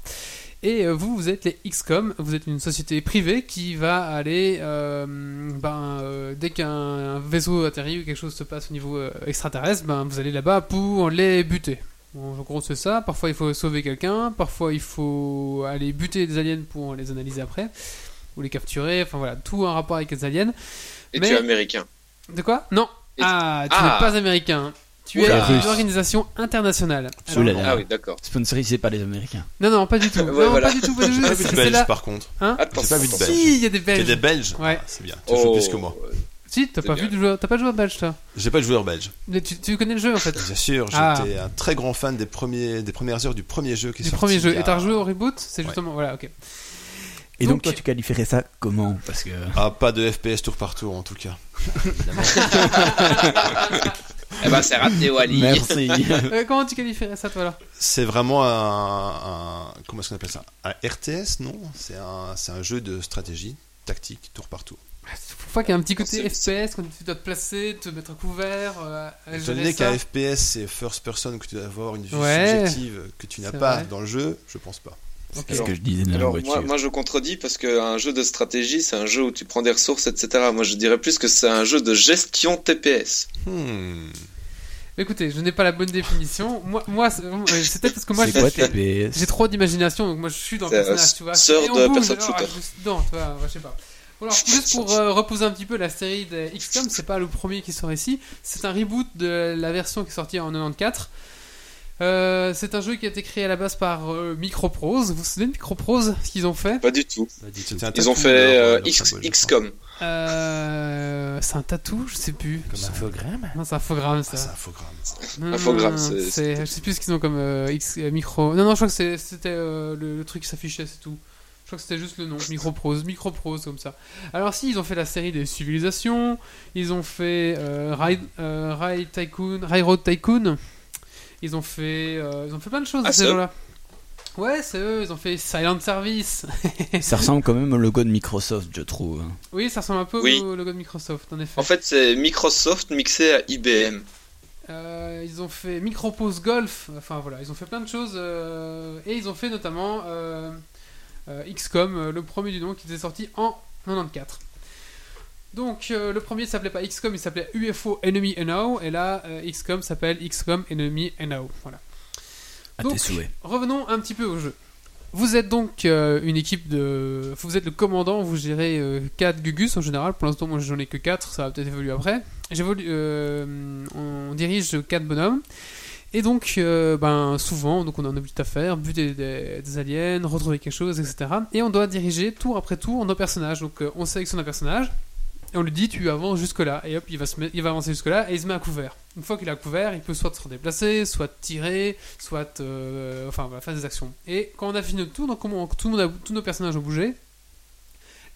Et euh, vous, vous êtes les XCOM, vous êtes une société privée qui va aller, euh, ben, euh, dès qu'un un vaisseau atterrit ou quelque chose se passe au niveau euh, extraterrestre, ben, vous allez là-bas pour les buter. Bon, en gros, c'est ça. Parfois, il faut sauver quelqu'un, parfois, il faut aller buter des aliens pour les analyser après, ou les capturer, enfin voilà, tout en rapport avec les aliens. Et Mais- tu es américain. De quoi? Non Et- Ah, tu Ah. n'es pas américain. Tu Oula. es une organisation internationale. Alors- Oula. Ah oui, d'accord. Sponsorisé par les Américains. non, non, pas du tout. Ouais, non, voilà. pas du tout, pas du tout. J'ai pas vu de c'est Belge là. par contre. Hein J'ai pas vu de attends. Belge. Si, il y a des Il y a Belges. des Belges Ouais. Ah, C'est bien. Tu joues plus que moi. Si, t'as pas, bien. vu de joueur- t'as pas de joueur belge, toi J'ai pas de joueur belge. Mais tu, tu connais le jeu en fait Bien sûr, Ah. j'étais un très grand fan des, premiers, des premières heures du premier jeu qui est Du sorti. premier jeu. Et t'as rejoué au reboot C'est Ouais. justement. Voilà, ok. Et donc, Donc- toi, tu qualifierais ça comment Parce que. Ah, pas de FPS tour par tour en tout cas. Eh ben, c'est raté, Wally. Merci. Euh, comment tu qualifierais ça, toi, là? C'est vraiment un, un- Comment est-ce qu'on appelle ça? Un RTS, non? C'est un, c'est un jeu de stratégie tactique tour par tour. Faut pas qu'il y ait un petit côté FPS quand tu dois te placer, te mettre à couvert. euh, Étant donné qu'un FPS c'est first person, que tu dois avoir une vue Ouais. subjective que tu n'as pas vrai. dans le jeu, je pense pas. Ok. C'est ce que je disais dans la Alors voiture. moi, moi je contredis parce qu'un jeu de stratégie c'est un jeu où tu prends des ressources etc. Moi je dirais plus que c'est un jeu de gestion TPS. Hmm. Écoutez, je n'ai pas la bonne définition. Moi, moi c'est euh, c'est peut-être parce que moi j'ai- quoi TPS j'ai trop d'imagination, donc moi je suis dans le C'est, personnage, euh, tu vois. sœur de bouge, personne alors, shooter. je suis dedans, tu vois, je sais pas. Alors, juste pour euh, reposer un petit peu la série de XCOM, c'est pas le premier qui sort ici, c'est un reboot de la version qui est sortie en 94. Euh, c'est un jeu qui a été créé à la base par euh, Microprose. Vous vous souvenez de Microprose, ce qu'ils ont fait? Pas du tout. Un Ils ont fait euh, X. XCOM. euh, C'est un tatou, je sais plus. Comme infogramme Non, c'est un infogramme, Ah, ça. c'est un infogramme. C'est- Je sais plus ce qu'ils ont comme euh, X, euh, micro. Non, non, je crois que c'était euh, le, le truc qui s'affichait, c'est tout. Je crois que c'était juste le nom, Microprose, Microprose comme ça. Alors si, ils ont fait la série des civilisations, ils ont fait euh, Ride, euh, Ride Tycoon, Railroad Tycoon, ils ont fait, euh, ils ont fait plein de choses Ah, ces gens-là. Ouais, c'est eux, ils ont fait Silent Service. Ça ressemble quand même au logo de Microsoft, je trouve. hein. oui, ça ressemble un peu Oui. au logo de Microsoft, en effet. En fait c'est Microsoft mixé à IBM. Euh, ils ont fait Micropose Golf, enfin voilà, ils ont fait plein de choses euh, et ils ont fait notamment euh, euh, XCOM, le premier du nom qui était sorti en 94. Donc euh, le premier s'appelait pas XCOM, il s'appelait UFO Enemy Now et là euh, XCOM s'appelle XCOM Enemy Now. Voilà. À Donc, tes souhaits. Revenons un petit peu au jeu. Vous êtes donc euh, une équipe de. Vous êtes le commandant, vous gérez 4 Gugus en général. Pour l'instant, moi j'en ai que 4, ça va peut-être évoluer après. J'évolue, on dirige 4 bonhommes. Et donc, euh, ben, souvent, donc on a un objectif à faire, buter des, des aliens, retrouver quelque chose, etc. Et on doit diriger tour après tour nos personnages. Donc, euh, on sélectionne un personnage et on lui dit tu avances jusque là et hop il va se il va avancer jusque là et il se met à couvert. Une fois qu'il à couvert, il peut soit se déplacer, soit tirer, soit euh, enfin faire des actions. Et quand on a fini notre tour, donc tout a- tous nos personnages ont bougé,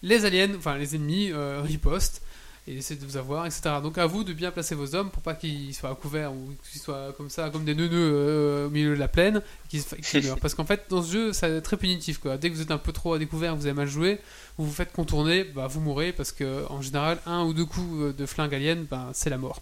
les aliens, enfin les ennemis euh, ripostent et essaient de vous avoir, etc. Donc à vous de bien placer vos hommes pour pas qu'ils soient à couvert ou qu'ils soient comme ça, comme des neuneux euh, au milieu de la plaine, se- qu'ils meurent. Parce qu'en fait, dans ce jeu, c'est très punitif. Quoi. Dès que vous êtes un peu trop à découvert, vous avez mal joué, vous vous faites contourner, bah, vous mourrez parce que en général, un ou deux coups euh, de flingue alien, bah, c'est la mort.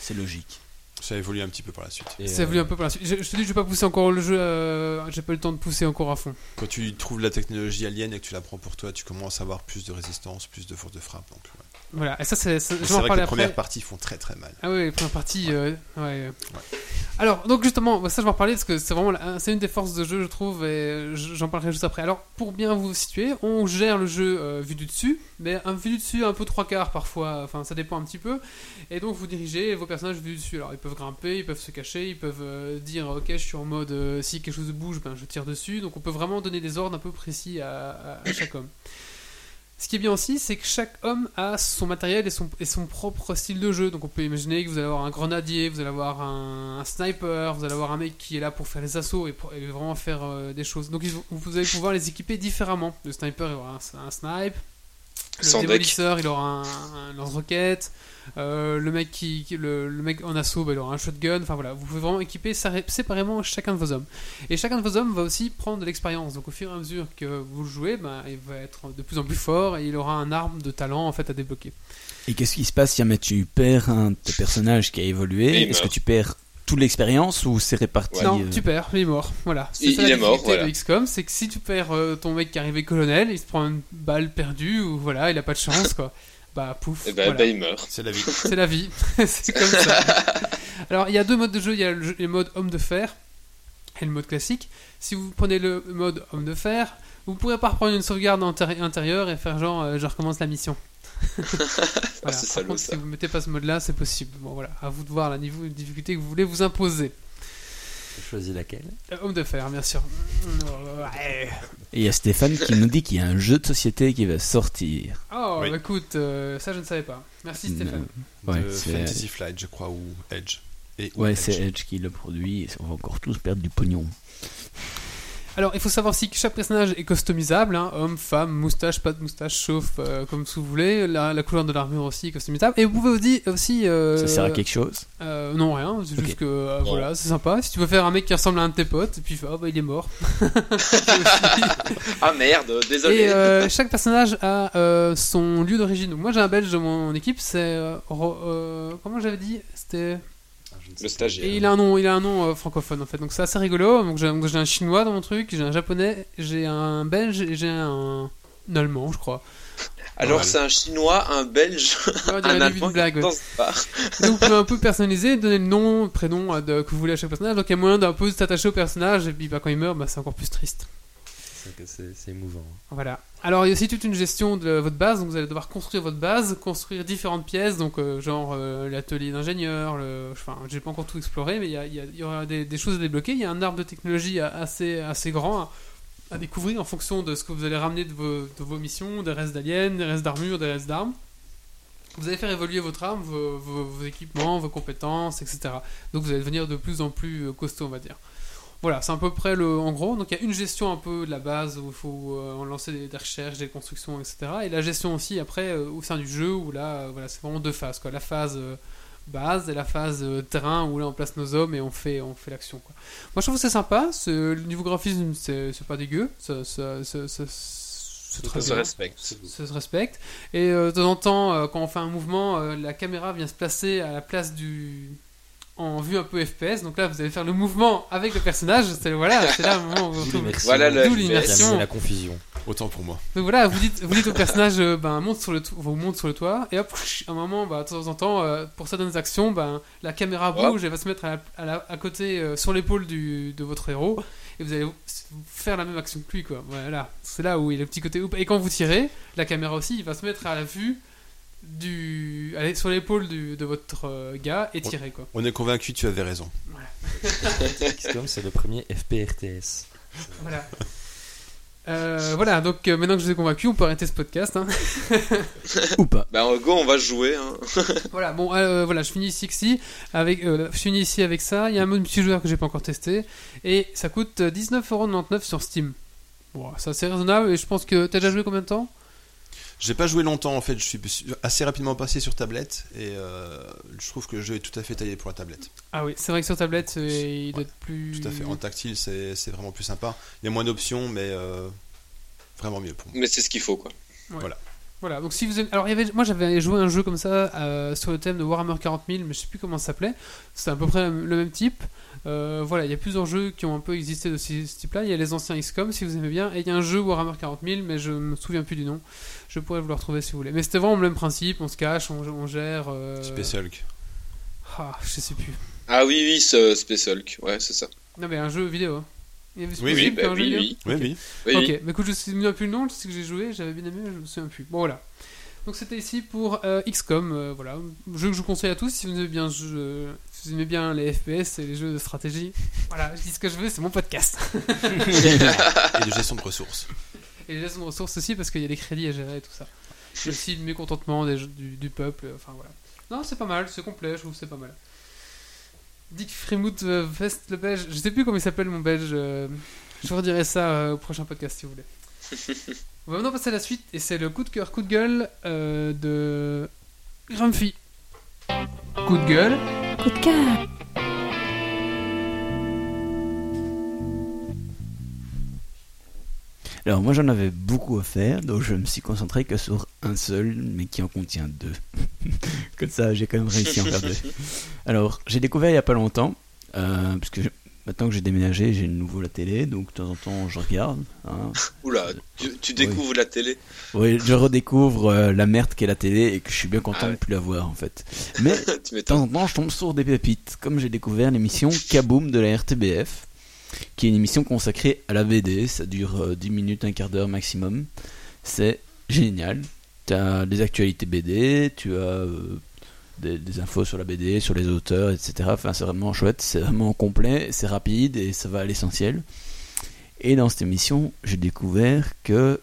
C'est logique. Ça évolue un petit peu par la suite. Et, Ça euh, évolue un peu par la suite. Je, je te dis, je vais pas pousser encore le jeu, euh, j'ai pas eu le temps de pousser encore à fond. Quand tu trouves la technologie alien et que tu la prends pour toi, tu commences à avoir plus de résistance, plus de force de frappe. Donc, ouais. Voilà, et ça, c'est, C'est vais en vrai que les après. premières parties font très très mal. Ah oui, la première partie, euh, ouais. Alors, donc justement, ça je vais en parler parce que c'est vraiment c'est une des forces de jeu, je trouve, et j'en parlerai juste après. Alors, pour bien vous situer, on gère le jeu euh, vu du dessus, mais un vu du dessus un peu trois quarts parfois, enfin ça dépend un petit peu. Et donc vous dirigez vos personnages vu du dessus. Alors, ils peuvent grimper, ils peuvent se cacher, ils peuvent euh, dire ok, je suis en mode euh, si quelque chose bouge, ben je tire dessus. Donc on peut vraiment donner des ordres un peu précis à- à- à chaque homme. Ce qui est bien aussi, c'est que chaque homme a son matériel et son, propre style de jeu. Donc on peut imaginer que vous allez avoir un grenadier, vous allez avoir un, sniper, vous allez avoir un mec qui est là pour faire les assauts et, vraiment faire euh, des choses. Donc vous allez pouvoir les équiper différemment. Le sniper, il aura un, un snipe. Le Sans deck. démolisseur, il aura un, un lance-roquette. Euh, le mec qui, qui- le, le mec en assaut, bah, il aura un shotgun. Enfin voilà, vous pouvez vraiment équiper séparément chacun de vos hommes. Et chacun de vos hommes va aussi prendre de l'expérience. Donc au fur et à mesure que vous le jouez, bah, il va être de plus en plus fort et il aura un arme de talent en fait à débloquer. Et qu'est-ce qui se passe si jamais tu perds un de tes personnages qui a évolué? Est-ce que meurt. tu perds toute l'expérience ou c'est réparti non, euh, tu perds, il est mort. Voilà. C'est Il- ça il la est mort, difficulté voilà. de XCOM, c'est que si tu perds euh, ton mec qui est arrivé colonel, il se prend une balle perdue ou voilà, il a pas de chance quoi. Bah pouf. Et ben, voilà. ben, il meurt. C'est la vie. C'est la vie, c'est comme ça. Alors, il y a deux modes de jeu. Il y a le, jeu- le mode homme de fer et le mode classique. Si vous prenez le mode homme de fer, vous pourrez pas reprendre une sauvegarde intérie- intérieure et faire genre euh, je recommence la mission. Voilà. Ah, salaud, contre, ça. si vous mettez pas ce mode-là, c'est possible. Bon voilà, à vous de voir la niveau de difficulté que vous voulez vous imposer. Choisis laquelle? Euh, homme de fer, bien sûr. Ouais. Et il y a Stéphane qui nous dit qu'il y a un jeu de société qui va sortir. Oh, Oui. bah, écoute, euh, ça je ne savais pas. Merci Stéphane. Euh, ouais, de c'est- Fantasy Flight, je crois, ou Edge. Et ou Ouais, Edge. c'est Edge qui le produit. et On va encore tous perdre du pognon. Alors, il faut savoir aussi que chaque personnage est customisable, hein, homme, femme, moustache, pas de moustache, chauffe, euh, comme vous voulez. La, la couleur de l'armure aussi est customisable. Et vous pouvez aussi, aussi euh, Ça sert à quelque chose? euh, non, rien, c'est juste que euh, voilà, c'est sympa. Si tu veux faire un mec qui ressemble à un de tes potes, et puis ah, bah, il est mort. Ah merde, désolé. et euh, chaque personnage a euh, son lieu d'origine. Donc, moi j'ai un belge dans mon équipe, c'est. euh, euh, comment j'avais dit? C'était. Ah, je ne sais Le stagiaire. Et il a un nom, il a un nom euh, francophone en fait. Donc c'est assez rigolo. Donc j'ai donc, j'ai un chinois dans mon truc, j'ai un japonais, j'ai un belge et j'ai un, un allemand, je crois. Alors c'est un chinois, un belge, Ouais, un une allemand blague. ouais. Donc vous pouvez un peu personnaliser, donner le nom, le prénom euh, de- que vous voulez à chaque personnage. Donc il y a moyen d'un peu s'attacher au personnage et puis bah, quand il meurt, bah, c'est encore plus triste. C'est émouvant. Voilà. Alors il y a aussi toute une gestion de votre base, donc vous allez devoir construire votre base, construire différentes pièces, donc euh, genre euh, l'atelier d'ingénieur, le... enfin j'ai pas encore tout exploré, mais il y, a- il y aura des, choses à débloquer. Il y a un arbre de technologie assez, assez grand à, découvrir en fonction de ce que vous allez ramener de vos, missions, des restes d'aliens, des restes d'armure, des restes d'armes. Vous allez faire évoluer votre arme, vos, équipements, vos compétences, etc. Donc vous allez devenir de plus en plus costaud, on va dire. Voilà, c'est à peu près le. En gros, donc il y a une gestion un peu de la base où il faut euh, lancer des, des recherches, des constructions, etc. Et la gestion aussi après euh, au sein du jeu où là, euh, voilà, c'est vraiment deux phases quoi. La phase base et la phase terrain où là on place nos hommes et on fait, on fait l'action quoi. Moi je trouve que c'est sympa. c'est- Le niveau graphisme c'est c'est pas dégueu. Ça, ça, ça- ça- se respecte. Ça se respecte. Et euh, de temps en temps, euh, quand on fait un mouvement, euh, la caméra vient se placer à la place du. En vue un peu FPS. Donc là, vous allez faire le mouvement avec le personnage. C'est voilà, c'est là le moment où vous retrouvez- l'immersion. Voilà l'immersion. La confusion. Autant pour moi. Donc voilà, vous dites, vous dites au personnage, euh, ben, monte sur le, vous monte sur le toit, et hop, à un moment, bah, de temps en temps, euh, pour certaines actions, ben, la caméra bouge et va se mettre à, la- à la- à côté, euh, sur l'épaule du- de votre héros, et vous allez faire la même action que lui, quoi. Voilà, c'est là où il y a le petit côté. Et quand vous tirez, la caméra aussi, il va se mettre à la vue du, allez, sur l'épaule du- de votre euh, gars et tirer, quoi. On est convaincu, tu avais raison. XCOM, c'est le premier FPRTS. Voilà. Euh, voilà, donc euh, maintenant que je vous ai convaincu, on peut arrêter ce podcast. Hein. Ou pas. Bah en go, on va jouer. Hein. Voilà, bon, euh, voilà, je finis ici, ici avec, euh, je finis ici avec ça. Il y a un mode multijoueur que j'ai pas encore testé et ça coûte euh, 19,99€ sur Steam. Bon, c'est assez raisonnable et je pense que t'as déjà joué combien de temps? J'ai pas joué longtemps en fait, je suis assez rapidement passé sur tablette et euh, je trouve que le jeu est tout à fait taillé pour la tablette. Ah oui, c'est vrai que sur tablette, il doit être plus. Tout à fait. En tactile, c'est c'est vraiment plus sympa. Il y a moins d'options, mais euh, vraiment mieux pour moi. Mais c'est ce qu'il faut quoi. Voilà, donc si vous aimez- Alors, il y avait... moi j'avais joué un jeu comme ça euh, sur le thème de Warhammer 40 000, mais je sais plus comment ça s'appelait. C'était à peu près le même type. Euh, voilà, il y a plusieurs jeux qui ont un peu existé de ce ce type-là. Il y a les anciens XCOM, si vous aimez bien, et il y a un jeu Warhammer 40 000, mais je me souviens plus du nom. Je pourrais vous le retrouver si vous voulez. Mais c'était vraiment le même principe on se cache, on, on gère. euh, Space Hulk. Ah, je sais plus. Ah oui, oui, ce Space Hulk. Ouais, c'est ça. Non, mais un jeu vidéo. hein. Il y avait Oui, oui, bah un jeu oui, vidéo oui. Oui, Ok. oui. Oui, ok, oui. mais écoute, je ne me souviens plus le nom, je sais que j'ai joué, j'avais bien aimé, je me souviens plus. Bon, voilà. Donc c'était ici pour euh, XCOM, euh, voilà. Jeu que je vous conseille à tous si vous aimez bien, je- si vous aimez bien les FPS et les jeux de stratégie. Voilà, je dis ce que je veux, c'est mon podcast. Et de gestion de ressources. Et les gestion de ressources aussi parce qu'il y a des crédits à gérer et tout ça. Il y a aussi le mécontentement des, du, du peuple, enfin voilà. Non, c'est pas mal, c'est complet, je trouve que c'est pas mal. Dick Freemout euh, Vest le belge, je sais plus comment il s'appelle mon belge, euh, je vous redirai ça euh, au prochain podcast si vous voulez. On va maintenant passer à la suite et c'est le coup de cœur, coup de gueule euh, de Grumpy. Coup de gueule. Coup de cœur. Alors moi j'en avais beaucoup à faire, donc je me suis concentré que sur un seul, mais qui en contient deux. Comme ça j'ai quand même réussi à en faire deux. Alors j'ai découvert il y a pas longtemps, euh, parce que je- maintenant que j'ai déménagé, j'ai de nouveau la télé, donc de temps en temps je regarde. hein. Oula, tu, tu découvres la télé. Oui, je redécouvre euh, la merde qu'est la télé et que je suis bien content Ah ouais. de plus la voir en fait. Mais tu de temps en temps, je tombe sur des pépites, comme j'ai découvert l'émission Kaboom de la RTBF, qui est une émission consacrée à la BD. Ça dure euh, 10 minutes, un quart d'heure maximum. C'est génial. Tu as des actualités BD, tu as euh, des, des infos sur la BD, sur les auteurs, etc. Enfin, c'est vraiment chouette, c'est vraiment complet, c'est rapide et ça va à l'essentiel. Et dans cette émission, j'ai découvert que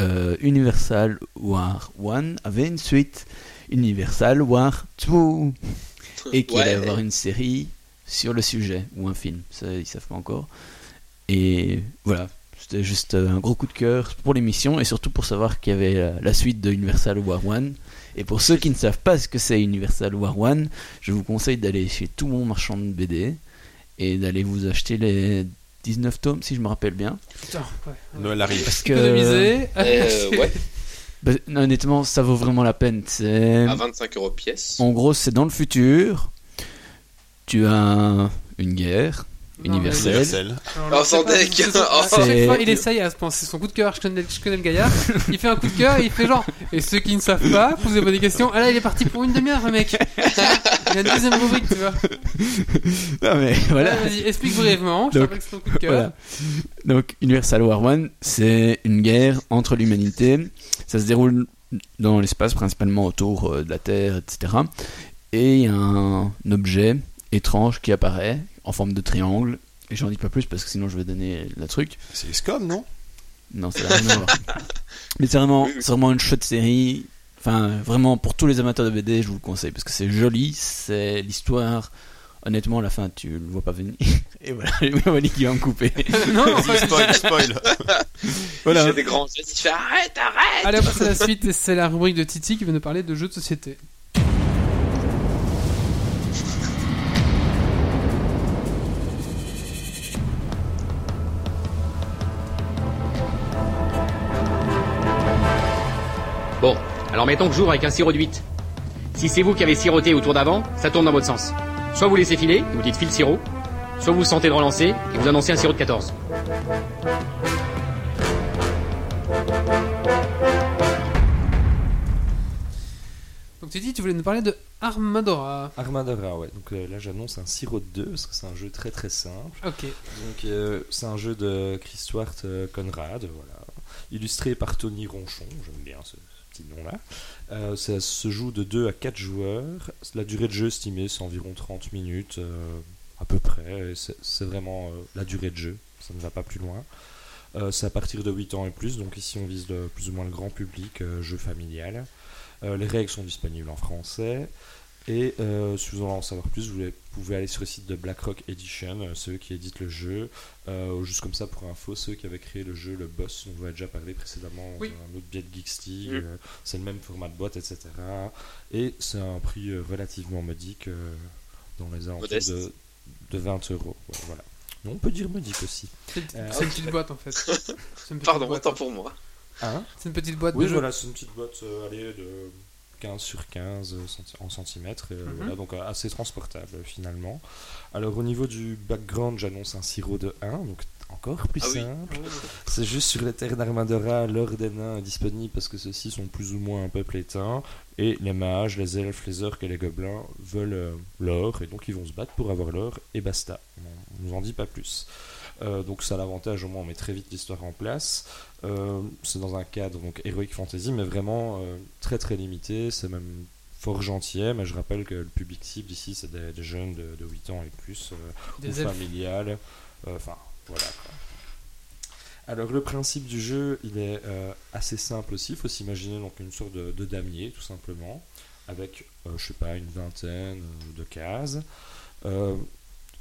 euh, Universal War 1 avait une suite, Universal War 2 et qu'il allait y avoir une série sur le sujet ou un film, ça ils savent pas encore. Et voilà, c'était juste euh, un gros coup de cœur pour l'émission et surtout pour savoir qu'il y avait euh, la suite de Universal War One. Et pour ceux qui ne savent pas ce que c'est Universal War One, je vous conseille d'aller chez tout mon marchand de BD et d'aller vous acheter les 19 tomes si je me rappelle bien. Putain, ouais. Noël arrive. Parce que Économiser. Euh, ouais, bah, honnêtement, ça vaut vraiment la peine. C'est à 25 euros pièce. en gros, c'est dans le futur. Tu as une guerre universelle. Il essaye à se penser son coup de cœur. Je connais, je connais le gaillard. Il fait un coup de cœur et il fait genre. Et ceux qui ne savent pas, posez-moi des questions. Ah là, il est parti pour une demi-heure, le mec. Il y a une deuxième rubrique, tu vois. Non, mais voilà. Voilà, Vas-y, explique brièvement. Je te Donc, rappelle que c'est ton coup de cœur. Voilà. Donc, Universal War One, c'est une guerre entre l'humanité. Ça se déroule dans l'espace, principalement autour euh, de la Terre, etc. Et il y a un objet étrange qui apparaît en forme de triangle. Et j'en dis pas plus parce que sinon je vais donner le truc. C'est XCOM, non? Non, c'est rien à voir. Mais c'est vraiment, c'est vraiment une chouette série. Enfin, vraiment, pour tous les amateurs de BD, je vous le conseille parce que c'est joli, c'est l'histoire. Honnêtement, à la fin, tu le vois pas venir. Et voilà, j'ai Wally qui va me couper. non, spoil, spoil. Voilà. Il fait des grands gestes, il fait arrête, arrête Allez, on passe à la suite. et C'est la rubrique de Titi qui va nous parler de jeux de société. Alors mettons que j'ouvre avec un sirop de 8. Si c'est vous qui avez siroté au tour d'avant, ça tourne dans votre sens. Soit vous laissez filer, et vous dites file sirop, soit vous sentez de relancer et vous annoncez un sirop de 14. Donc Titi, tu voulais nous parler de Armadora. Armadora, ouais. Donc euh, là, j'annonce un sirop de 2 parce que c'est un jeu très très simple. Ok. Donc euh, c'est un jeu de Chris Swart euh, Conrad, voilà. Illustré par Tony Ronchon, j'aime bien ce, ce petit nom-là. Euh, ça se joue de 2 à 4 joueurs. La durée de jeu estimée, c'est environ 30 minutes, euh, à peu près. C'est vraiment euh, la durée de jeu, ça ne va pas plus loin. C'est à partir de 8 ans et plus, donc ici on vise plus ou moins le grand public, jeu familial. Les règles sont disponibles en français. Et euh, si vous voulez en savoir plus, vous pouvez aller sur le site de BlackRock Edition, euh, ceux qui éditent le jeu. Euh, juste comme ça, pour info, ceux qui avaient créé le jeu, le Boss, dont on vous a déjà parlé précédemment Oui. dans un autre biais de Geeks League, Mm. euh, c'est le même format de boîte, etc. Et c'est un prix euh, relativement modique, euh, dans les alentours de, de 20 euros. Ouais, voilà. Mais on peut dire modique aussi. C'est une, Euh, petite boîte en fait. Pardon, boîte. autant pour moi. Hein? C'est une petite boîte Oui, de voilà, c'est une petite boîte euh, allez, de 15 sur 15 centi- en centimètres, euh, Mhm. voilà, donc euh, assez transportable euh, finalement. Alors au niveau du background, j'annonce un sirop de 1, donc encore plus Ah oui. simple. C'est juste sur les terres d'Armadora, l'or des nains est disponible parce que ceux-ci sont plus ou moins un peuple éteint, et les mages, les elfes, les orques et les gobelins veulent euh, l'or, et donc ils vont se battre pour avoir l'or, et basta. On nous en dit pas plus. Euh, donc ça a l'avantage, au moins on met très vite l'histoire en place. Euh, c'est dans un cadre donc heroic fantasy, mais vraiment euh, très très limité. C'est même fort gentil, mais je rappelle que le public cible ici c'est des, des jeunes de, de 8 ans et plus, euh, ou familiales. Euh, Enfin, voilà. quoi. Alors le principe du jeu, il est euh, assez simple aussi. Il faut s'imaginer donc une sorte de, de damier, tout simplement, avec, je sais pas, une vingtaine de cases.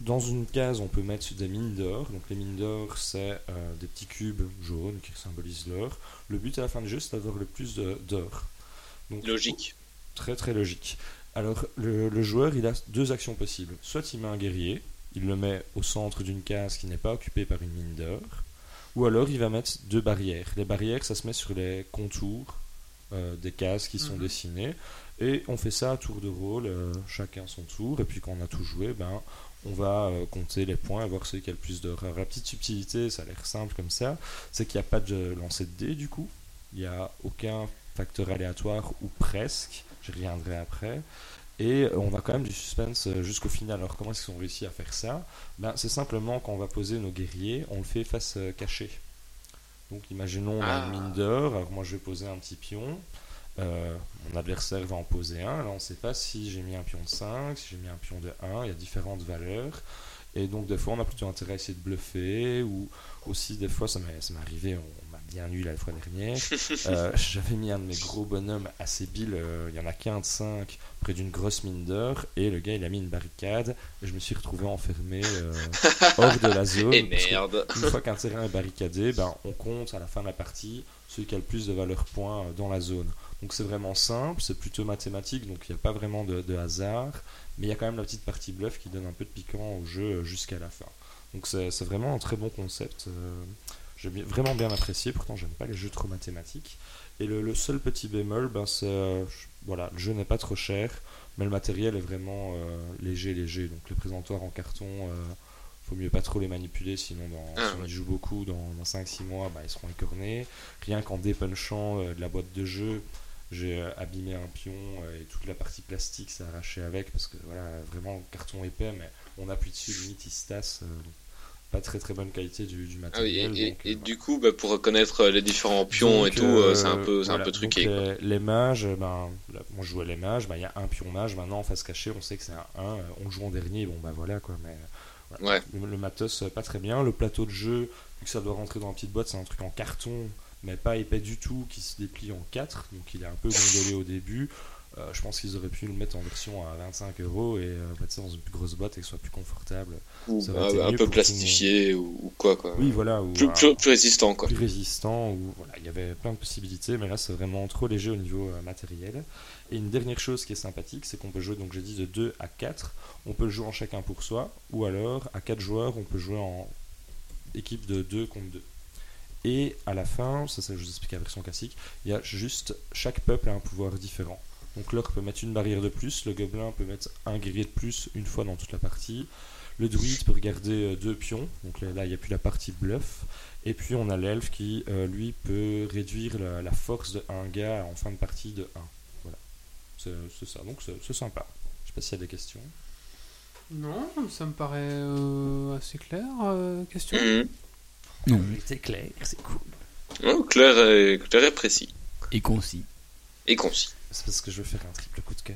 Dans une case, on peut mettre des mines d'or. Donc les mines d'or, c'est euh, des petits cubes jaunes qui symbolisent l'or. Le but à la fin du jeu, c'est d'avoir le plus de- d'or. Logique. Très très logique. Alors le, le joueur, il a deux actions possibles. Soit il met un guerrier, il le met au centre d'une case qui n'est pas occupée par une mine d'or. Ou alors il va mettre deux barrières. Les barrières, ça se met sur les contours euh, des cases qui sont Mhm. dessinées. Et on fait ça à tour de rôle, euh, chacun son tour. Et puis quand on a tout joué, ben, on va euh, compter les points et voir celui qui a le plus d'or. Alors la petite subtilité, ça a l'air simple comme ça, c'est qu'il n'y a pas de lancer de dés du coup. Il n'y a aucun facteur aléatoire ou presque. J'y reviendrai après. Et on a quand même du suspense euh, jusqu'au final. Alors comment est-ce qu'ils ont réussi à faire ça? Ben, C'est simplement quand on va poser nos guerriers, on le fait face euh, cachée. Donc imaginons on a Ah. une mine d'or, alors moi je vais poser un petit pion. Euh, mon adversaire va en poser un. Là, on ne sait pas si j'ai mis un pion de 5, si j'ai mis un pion de 1. Il y a différentes valeurs. Et donc, des fois, on a plutôt intérêt à essayer de bluffer. Ou aussi, des fois, ça m'est arrivé, on m'a bien nul la fois dernière. Euh, J'avais mis un de mes gros bonhommes assez bill, euh, il y en a qu'un de 5 près d'une grosse mine d'or, et le gars il a mis une barricade, et je me suis retrouvé enfermé euh, hors de la zone. Et merde. Une fois qu'un terrain est barricadé, ben, on compte à la fin de la partie celui qui a le plus de valeur points dans la zone. Donc c'est vraiment simple, c'est plutôt mathématique, donc il n'y a pas vraiment de, de hasard, mais il y a quand même la petite partie bluff qui donne un peu de piquant au jeu euh, jusqu'à la fin. Donc c'est vraiment un très bon concept. euh, J'ai vraiment bien apprécié, pourtant j'aime pas les jeux trop mathématiques. Et le, le seul petit bémol, ben c'est euh, voilà, le jeu n'est pas trop cher, mais le matériel est vraiment euh, léger, léger. Donc les présentoirs en carton, faut mieux pas trop les manipuler, sinon dans, Ah, si on y joue beaucoup, dans, dans 5-6 mois, bah, ils seront écornés. Rien qu'en dépunchant de la boîte de jeu, j'ai euh, abîmé un pion euh, et toute la partie plastique s'est arrachée avec parce que voilà, vraiment carton épais, mais on appuie dessus, limite il se tasse. euh, pas très très bonne qualité du, du Ah oui, et, du coup, bah, pour reconnaître les différents pions donc, et tout, euh, c'est un peu, un peu truqué. Les, les mages, ben, là, moi je jouais les mages, ben, il y a un pion mage, maintenant en face cachée, on sait que c'est un 1, euh, on le joue en dernier, bon bah voilà quoi, mais voilà. Ouais. le, le matos pas très bien, le plateau de jeu, vu que ça doit rentrer dans une petite boîte, c'est un truc en carton, mais pas épais du tout, qui se déplie en 4, donc il est un peu gondolé au début. Euh, je pense qu'ils auraient pu le mettre en version à 25 euros et euh, mettre ça dans une plus grosse boîte et que ce soit plus confortable. Un, peu plastifié ou, ou quoi, quoi. Oui, voilà. Ou plus, un- plus, plus résistant, quoi. plus résistant ou voilà il y avait plein de possibilités mais là c'est vraiment trop léger au niveau euh, matériel et une dernière chose qui est sympathique c'est qu'on peut jouer donc j'ai dit de 2 à 4 on peut le jouer en chacun pour soi ou alors à 4 joueurs on peut jouer en équipe de 2 contre 2 et à la fin ça, ça je vous explique la version classique il y a juste chaque peuple a un pouvoir différent donc l'orc peut mettre une barrière de plus le gobelin peut mettre un guerrier de plus une fois dans toute la partie le druide peut regarder euh, deux pions donc là il n'y a plus la partie bluff et puis on a l'elfe qui, euh, lui, peut réduire la, la force de un gars en fin de partie de 1. Voilà. C'est ça, donc c'est sympa. Je sais pas s'il y a des questions. Non, ça me paraît euh, assez clair. euh, question Mhm. Non. C'est clair, c'est cool. Oh, clair, et, clair et précis. Et concis. Et concis. C'est parce que je veux faire un triple coup de cœur.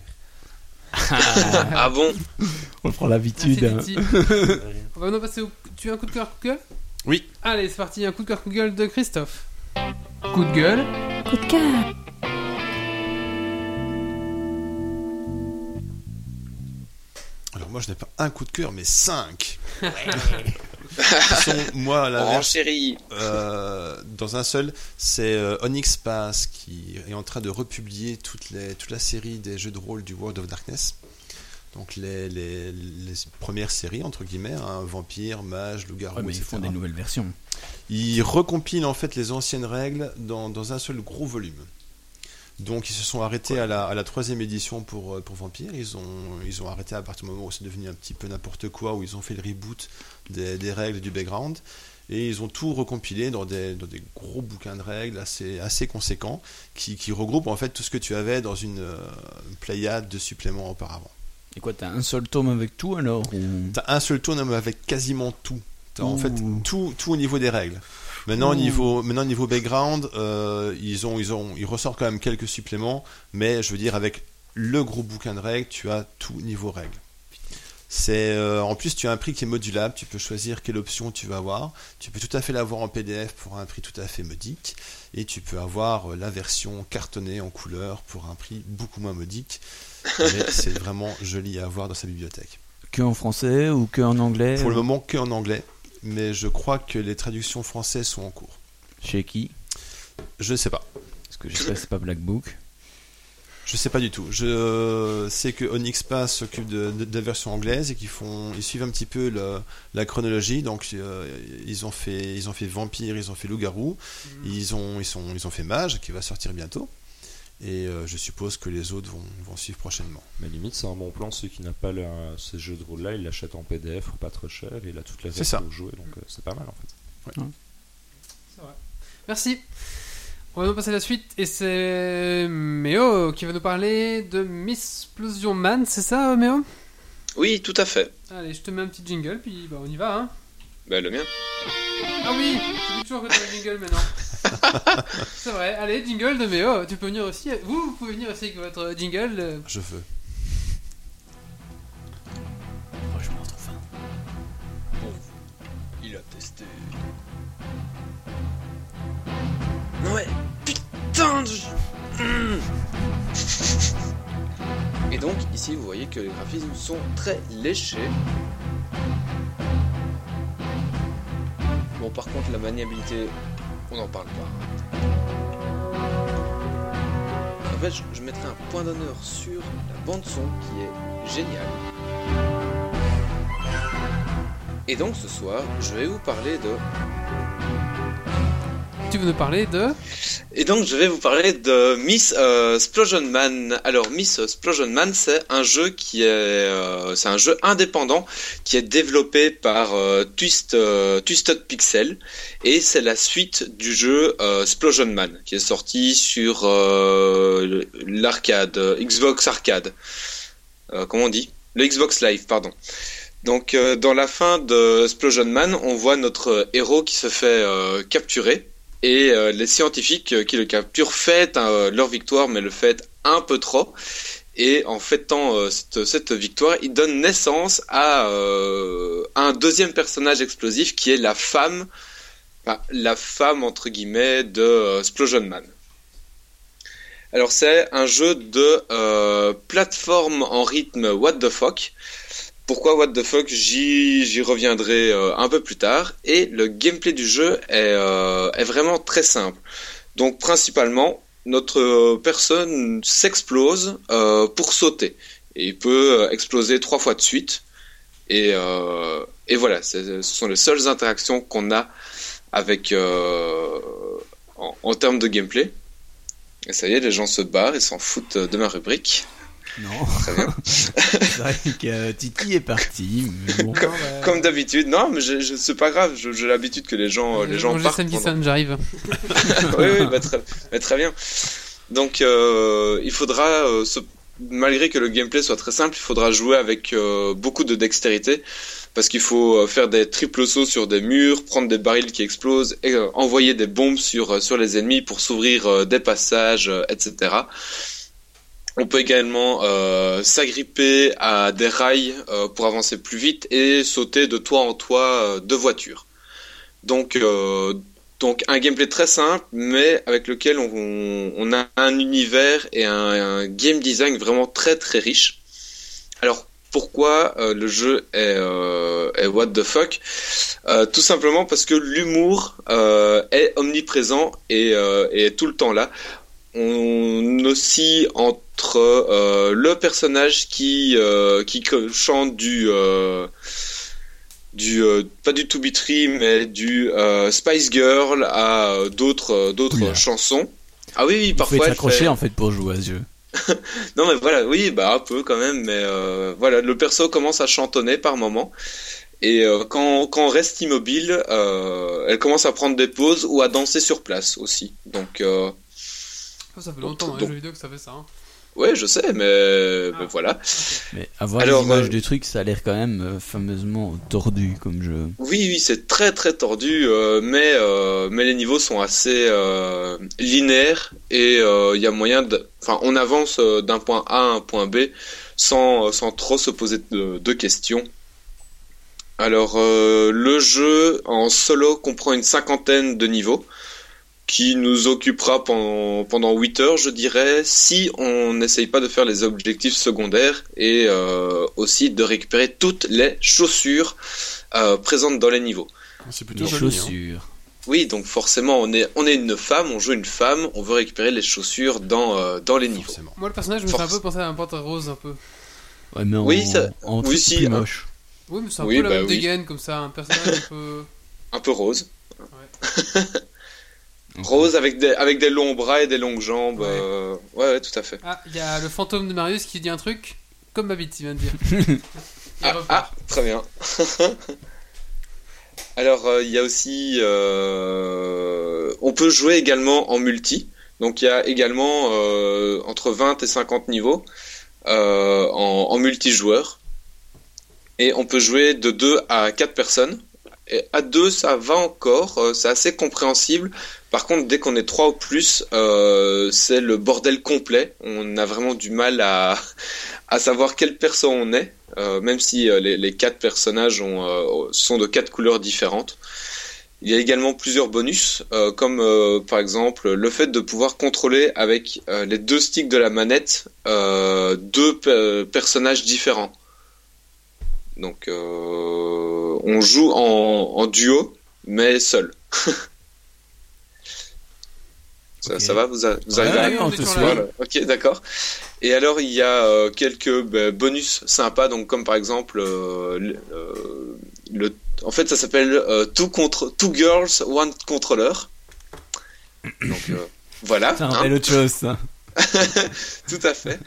ah bon? On prend l'habitude. hein. Titi. On va maintenant passer au... Tu as un coup de cœur coup de gueule? Oui. Allez, c'est parti, un coup de cœur coup de gueule de Christophe. Coup de gueule. Coup de cœur. Alors moi je n'ai pas un coup de cœur mais cinq. moi à Oh l'inverse, chérie euh, dans un seul, c'est euh, Onyx Pass qui est en train de republier toute, les, toute la série des jeux de rôle du World of Darkness. Donc les, les, les premières séries entre guillemets, hein, vampire, mage, loup-garou, Ouais, mais ils etc. font des nouvelles versions. Ils recompilent en fait les anciennes règles dans, dans un seul gros volume. Donc ils se sont arrêtés à la, à la troisième édition pour, euh, pour Vampire. Ils ont, ils ont arrêté à partir du moment où c'est devenu un petit peu n'importe quoi, où ils ont fait le reboot des, des règles du background. Et ils ont tout recompilé dans des, dans des gros bouquins de règles assez, assez conséquents qui, qui regroupent en fait tout ce que tu avais dans une euh, pléiade de suppléments auparavant. Et quoi, t'as un seul tome avec tout alors. T'as un seul mais avec quasiment tout. T'as en fait tout, tout au niveau des règles. Maintenant, au niveau, maintenant, au niveau background, euh, ils, ont, ils, ont, ils ressortent quand même quelques suppléments, mais je veux dire, avec le gros bouquin de règles, tu as tout niveau règles. C'est, euh, en plus, tu as un prix qui est modulable, tu peux choisir quelle option tu vas avoir. Tu peux tout à fait l'avoir en PDF pour un prix tout à fait modique, et tu peux avoir euh, la version cartonnée en couleur pour un prix beaucoup moins modique. Mais c'est vraiment joli à avoir dans sa bibliothèque. Que en français ou que en anglais Pour le moment, que en anglais, mais je crois que les traductions françaises sont en cours. Chez qui? Je ne sais pas. Parce que je sais pas, c'est pas Black Book. Je sais pas du tout. Je sais que Onyx Pass s'occupe de, de, de la version anglaise et qu'ils font, ils suivent un petit peu le- la chronologie. Donc euh, ils ont fait, ils ont fait Vampire, ils ont fait Loup-garou, ils ont, ils sont, ils ont fait Mage qui va sortir bientôt. Et euh, je suppose que les autres vont, vont suivre prochainement. Mais limite, c'est un bon plan. Ceux qui n'ont pas le, ce jeu de rôle-là, ils l'achètent en PDF pour pas trop cher et il a toutes les C'est règles ça. pour jouer. Donc euh, c'est pas mal en fait. Merci. On va nous passer à la suite et c'est Méo qui va nous parler de Miss Explosion Man, c'est ça Méo? Oui, tout à fait. Allez, je te mets un petit jingle puis bah, on y va hein. Bah, le mien. Ah oui, je dis toujours que le jingle maintenant. C'est vrai, allez, jingle de Méo, tu peux venir aussi. Vous, vous pouvez venir aussi avec votre jingle. euh, Je veux. Franchement, trop fin. Il a testé. Et donc ici vous voyez que les graphismes sont très léchés. Bon par contre la maniabilité, on n'en parle pas. En fait je, mettrai un point d'honneur sur la bande son qui est géniale. Et donc ce soir je vais vous parler de Tu veux nous parler de Et donc je vais vous parler de Miss euh, Splosion Man. Alors Miss Splosion Man, c'est un jeu qui est, euh, c'est un jeu indépendant qui est développé par euh, euh, Twisted Pixel et c'est la suite du jeu Splosion Man qui est sorti sur l'arcade Xbox Arcade. Comment on dit? Le Xbox Live, pardon. Donc dans la fin de Splosion Man, on voit notre héros qui se fait capturer et euh, les scientifiques euh, qui le capturent fêtent euh, leur victoire, mais le fêtent un peu trop. Et en fêtant euh, cette, victoire, ils donnent naissance à euh, un deuxième personnage explosif qui est la femme, enfin, la femme entre guillemets de euh, Splosion Man. Alors c'est un jeu de plateforme en rythme what the fuck. Pourquoi what the fuck J'y reviendrai euh, un peu plus tard. Et le gameplay du jeu est, euh, vraiment très simple. Donc principalement, notre euh, personne s'explose pour sauter. Et il peut exploser trois fois de suite. Et, voilà, ce sont les seules interactions qu'on a avec en, en termes de gameplay. Et ça y est, les gens se barrent et s'en foutent de ma rubrique. Non. Très bien. C'est vrai que euh, Titi est parti. Mais bon. Non, Comme d'habitude. Non, mais je, je- c'est pas grave. J'ai l'habitude que les gens, les gens partent. Sam pendant- j'arrive. oui, oui, bah, très, bah, très bien. Donc, euh, il faudra, euh, se- malgré que le gameplay soit très simple, il faudra jouer avec euh, beaucoup de dextérité, parce qu'il faut euh, faire des triples sauts sur des murs, prendre des barils qui explosent, et euh, envoyer des bombes sur, euh, sur les ennemis pour s'ouvrir euh, des passages, euh, etc. On peut également euh, s'agripper à des rails euh, pour avancer plus vite et sauter de toit en toit euh, de voiture. Donc, donc un gameplay très simple, mais avec lequel on, a un univers et un, game design vraiment très très riche. Alors pourquoi le jeu est, what the fuck? Tout simplement parce que l'humour est omniprésent et est tout le temps là. On oscille entre euh, le personnage qui euh, qui chante du euh, du pas du To Be Tree mais du Spice Girl à d'autres d'autres chansons. Ah oui, oui Il faut parfois être elle accroché fait- en fait pour jouer à ce jeu. non mais voilà, oui, bah un peu quand même, mais voilà, le perso commence à chantonner par moment. Et quand, quand on reste immobile, elle commence à prendre des pauses ou à danser sur place aussi. Donc, Ça, fait Donc, longtemps dans les donc- jeux vidéo que ça fait ça. hein. ouais, je sais, mais, mais Ah. voilà. Mais avoir l'image euh, du truc, ça a l'air quand même euh, fameusement tordu comme jeu. Oui, oui, c'est très très tordu, euh, mais euh, mais les niveaux sont assez euh, linéaires et euh, il y a moyen de, enfin, on avance euh, d'un point A à un point B sans sans trop se poser de, de questions. Alors euh, le jeu en solo comprend une cinquantaine de niveaux qui nous occupera pendant pendant 8 heures, je dirais, si on n'essaye pas de faire les objectifs secondaires et euh, aussi de récupérer toutes les chaussures euh, présentes dans les niveaux. C'est plutôt Les joli. hein. chaussures. Oui, donc forcément, on est, on est une femme, on joue une femme, on veut récupérer les chaussures dans, euh, dans les niveaux. Forcément. Moi, le personnage me fait un peu penser à un panthère rose, un peu. Ouais, mais en, Oui, ça- en oui, si, plus hein. moche. Oui, mais c'est un Oui, peu la bah même oui. dégaine, comme ça, un personnage un peu. Un peu rose. Rose avec des, avec des longs bras et des longues jambes. Ouais. euh, ouais, ouais, tout à fait. Ah, il y a le fantôme de Marius qui dit un truc, comme ma bite, il vient de dire. Ah, ah, très bien. Alors, euh, il y a aussi... euh, on peut jouer également en multi. Donc, il y a également euh, entre 20 et 50 niveaux euh, en, en multijoueur. Et on peut jouer de 2 à 4 personnes. Et à 2, ça va encore, euh, c'est assez compréhensible. Par contre, dès qu'on est 3 ou plus, euh, c'est le bordel complet. On a vraiment du mal à, à savoir quel perso on est. Euh, même si les, les quatre personnages ont, sont de quatre couleurs différentes. Il y a également plusieurs bonus, comme par exemple le fait de pouvoir contrôler avec les deux sticks de la manette deux pe- personnages différents. Donc on joue en, en duo, mais seul. ça, ça va Vous, a- vous Ouais, arrivez à ouais, voilà. Ok, d'accord. Et alors il y a euh, quelques ben, bonus sympas, donc comme par exemple euh, le, euh, le- en fait ça s'appelle two contre two girls one controller. Donc voilà. Ça hein, rappelle autre chose, ça. tout à fait.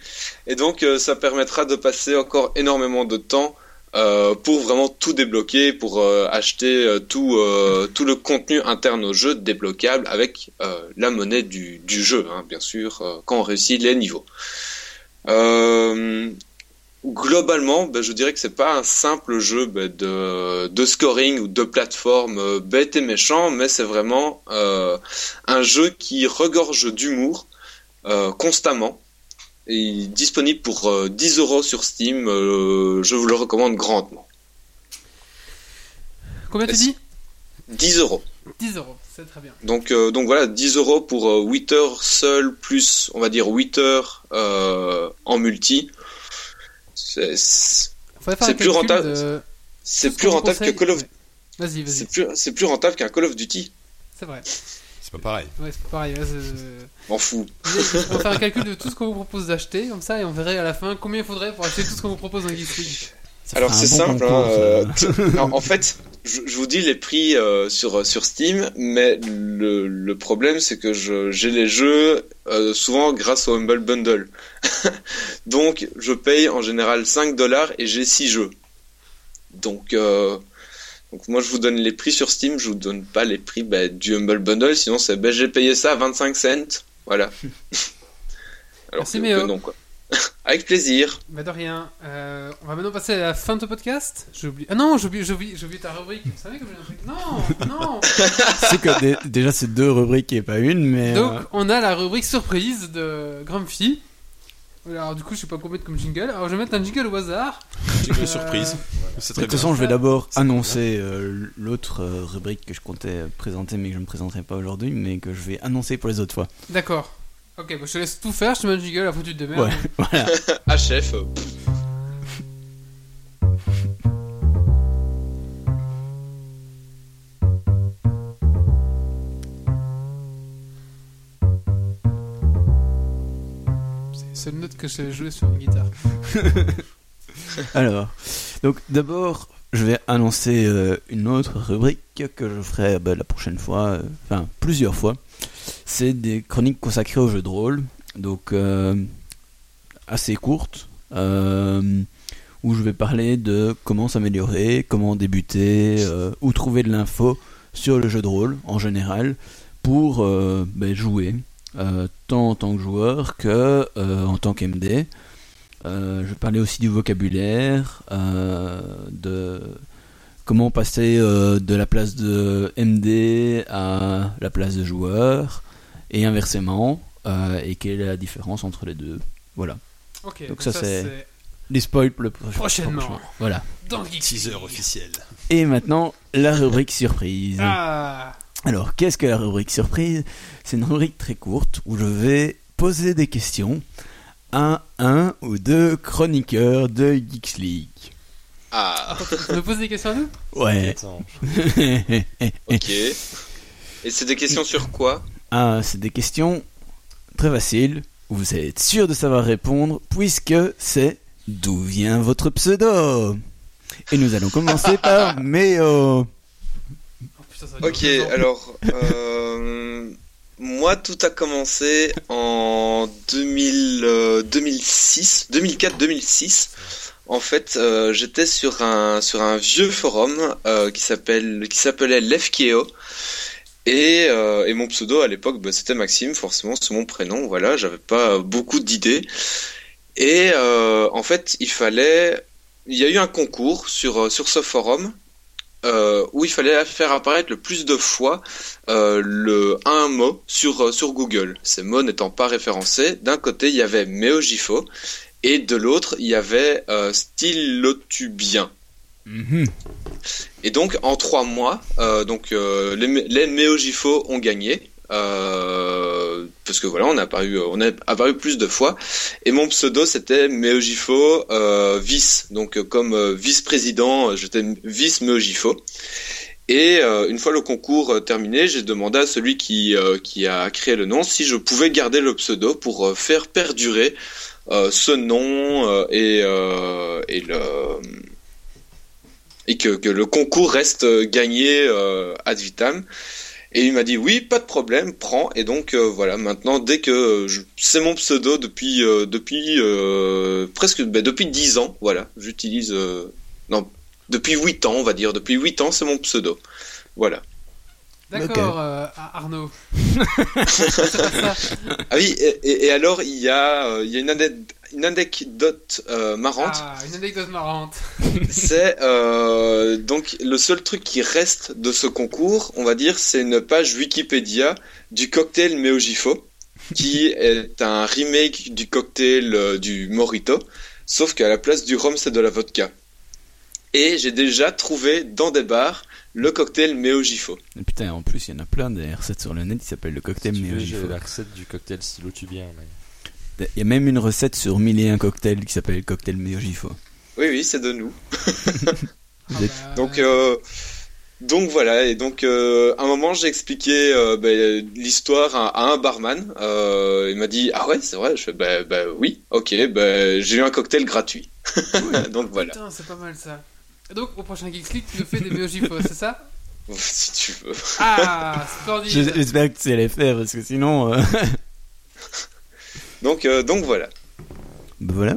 Et donc ça permettra de passer encore énormément de temps euh, pour vraiment tout débloquer, pour euh, acheter euh, tout, tout le contenu interne au jeu débloquable avec la monnaie du, du jeu, hein, bien sûr, quand on réussit les niveaux. Globalement, ben, je dirais que c'est pas un simple jeu ben, de, de scoring ou de plateforme bête et méchant, mais c'est vraiment un jeu qui regorge d'humour constamment. Il est disponible pour euh, 10 euros sur Steam. euh, je vous le recommande grandement. Combien tu dis? 10 euros. 10 euros, c'est très bien. Donc, euh, donc voilà, 10 euros pour euh, 8 heures seul, plus, on va dire, 8 heures euh, en multi. C'est plus rentable. de- c'est ce que conseille. Call of Ouais. Vas-y, vas-y. c'est plus, c'est plus rentable qu'un Call of Duty. C'est vrai. C'est pas pareil. Ouais, c'est pareil. ouais, c'est- M'en fous. on va faire un calcul de tout ce qu'on vous propose d'acheter, comme ça, et on verrait à la fin combien il faudrait pour acheter tout ce qu'on vous propose dans Geeks League. Alors c'est bon simple. hein, euh, non, en fait, je, je vous dis les prix euh, sur sur Steam, mais le, le problème c'est que je- j'ai les jeux euh, souvent grâce au Humble Bundle. Donc je paye en général 5 dollars et j'ai 6 jeux. Donc euh, donc moi je vous donne les prix sur Steam, je vous donne pas les prix bah, du Humble Bundle, sinon c'est ben, j'ai payé ça à 25 cents. Voilà. Alors Merci, que- Méo. que non quoi. Avec plaisir. Bah de rien. Euh, on va maintenant passer à la fin de ce podcast. J'ai oublié. Ah non, j'ai oublié, j'ai oublié, j'ai oublié ta rubrique. Vous savez que j'ai un truc. Non, non. C'est que dé- déjà, c'est deux rubriques et pas une, mais. Donc euh, on a la rubrique surprise de Grumpy. Alors du coup, je sais pas quoi mettre comme jingle. Alors je vais mettre un jingle au hasard. Une Euh, surprise. C'est de très toute façon, je vais d'abord annoncer euh, l'autre euh, rubrique que je comptais présenter, mais que je ne présenterai pas aujourd'hui, mais que je vais annoncer pour les autres fois. D'accord. Ok, bah, je te laisse tout faire. Je te mets un jingle. Après tu te démerdes. Ouais, voilà. HF. Seule note que je sais jouer sur une guitare. Alors, donc d'abord, je vais annoncer euh, une autre rubrique que je ferai bah, la prochaine fois, euh, enfin plusieurs fois. C'est des chroniques consacrées aux jeux de rôle, donc euh, assez courtes, où je vais parler de comment s'améliorer, comment débuter, où trouver de l'info sur le jeu de rôle en général pour bah, jouer, tant en tant que joueur que euh, en tant qu'MD. Euh, je vais parler aussi du vocabulaire, euh, de comment passer euh, de la place de MD à la place de joueur, et inversement, euh, et quelle est la différence entre les deux. Voilà. Donc ça, c'est- Les spoils pour le prochain. Prochainement. prochain. Voilà. dans Geeks Teaser officiel. Et maintenant, la rubrique surprise. Ah. Alors, qu'est-ce que la rubrique surprise? C'est une rubrique très courte où je vais poser des questions à un ou deux chroniqueurs de Geeks League. Ah, Tu me poses des questions à nous? Ouais. Ok. Et c'est des questions sur quoi? Ah, c'est des questions très faciles où vous êtes sûr de savoir répondre puisque c'est d'où vient votre pseudo? Et nous allons commencer par Méo. Putain, ça va Ok, alors euh, moi tout a commencé en 2000, euh, 2006, 2004-2006. En fait, euh, j'étais sur un sur un vieux forum euh, qui s'appelle qui s'appelait Lefkeo. Et, euh, et mon pseudo à l'époque, bah, c'était Maxime, forcément, c'est mon prénom. Voilà, j'avais pas beaucoup d'idées. Et euh, en fait, il fallait, il y a eu un concours sur euh, sur ce forum euh, où il fallait faire apparaître le plus de fois euh, le un mot sur euh, sur Google. Ces mots n'étant pas référencés, d'un côté il y avait Meojifo et de l'autre il y avait euh, Stylotubien. Mhm. Et donc en trois mois, euh, donc euh, les, les Meojifo ont gagné. Euh, parce que voilà, on on a apparu plus de fois. Et mon pseudo c'était Meojifo euh, vice, donc euh, comme euh, vice-président, j'étais vice Meojifo. Et une fois le concours terminé, j'ai demandé à celui qui, a créé le nom si je pouvais garder le pseudo pour faire perdurer ce nom et, le que, que le concours reste gagné ad vitam. Et il m'a dit oui, pas de problème, prends. Et donc euh, voilà, maintenant dès que euh, je- c'est mon pseudo depuis euh, depuis euh, presque ben, depuis 10 ans, voilà, j'utilise euh, non depuis 8 ans on va dire, depuis 8 ans c'est mon pseudo. Voilà. D'accord, euh, Ar- Arnaud. Ah oui, et, et- et alors il y a euh, il y a une, ane- une anecdote euh, marrante. Ah, une anecdote marrante. C'est euh, donc le seul truc qui reste de ce concours, on va dire, c'est une page Wikipédia du cocktail Meojifo, qui est un remake du cocktail euh, du Morito, sauf qu'à la place du rhum, c'est de la vodka. Et j'ai déjà trouvé dans des bars le cocktail Meojifo. Putain, en plus, il y en a plein des recettes sur le net, il s'appelle le cocktail Si tu veux, Meojifo. j'ai la recette du cocktail stylo tubien. Mais... Il y a même une recette sur mille et un cocktails qui s'appelle le cocktail Meojifo. Oui, oui, c'est de nous. Ah bah, Donc, euh, donc voilà, et donc euh, à un moment j'ai expliqué euh, ben, l'histoire à, à un barman. Euh, il m'a dit ah ouais c'est vrai? Je fais bah, bah oui, ok, ben j'ai eu un cocktail gratuit. donc voilà, Putain, c'est pas mal ça. Et donc, au prochain Geeks League, tu nous fais des Meojifo, c'est ça? Si tu veux. Ah, splendide. J'espère que tu sais les faire parce que sinon. euh, Donc euh, donc voilà. bah voilà.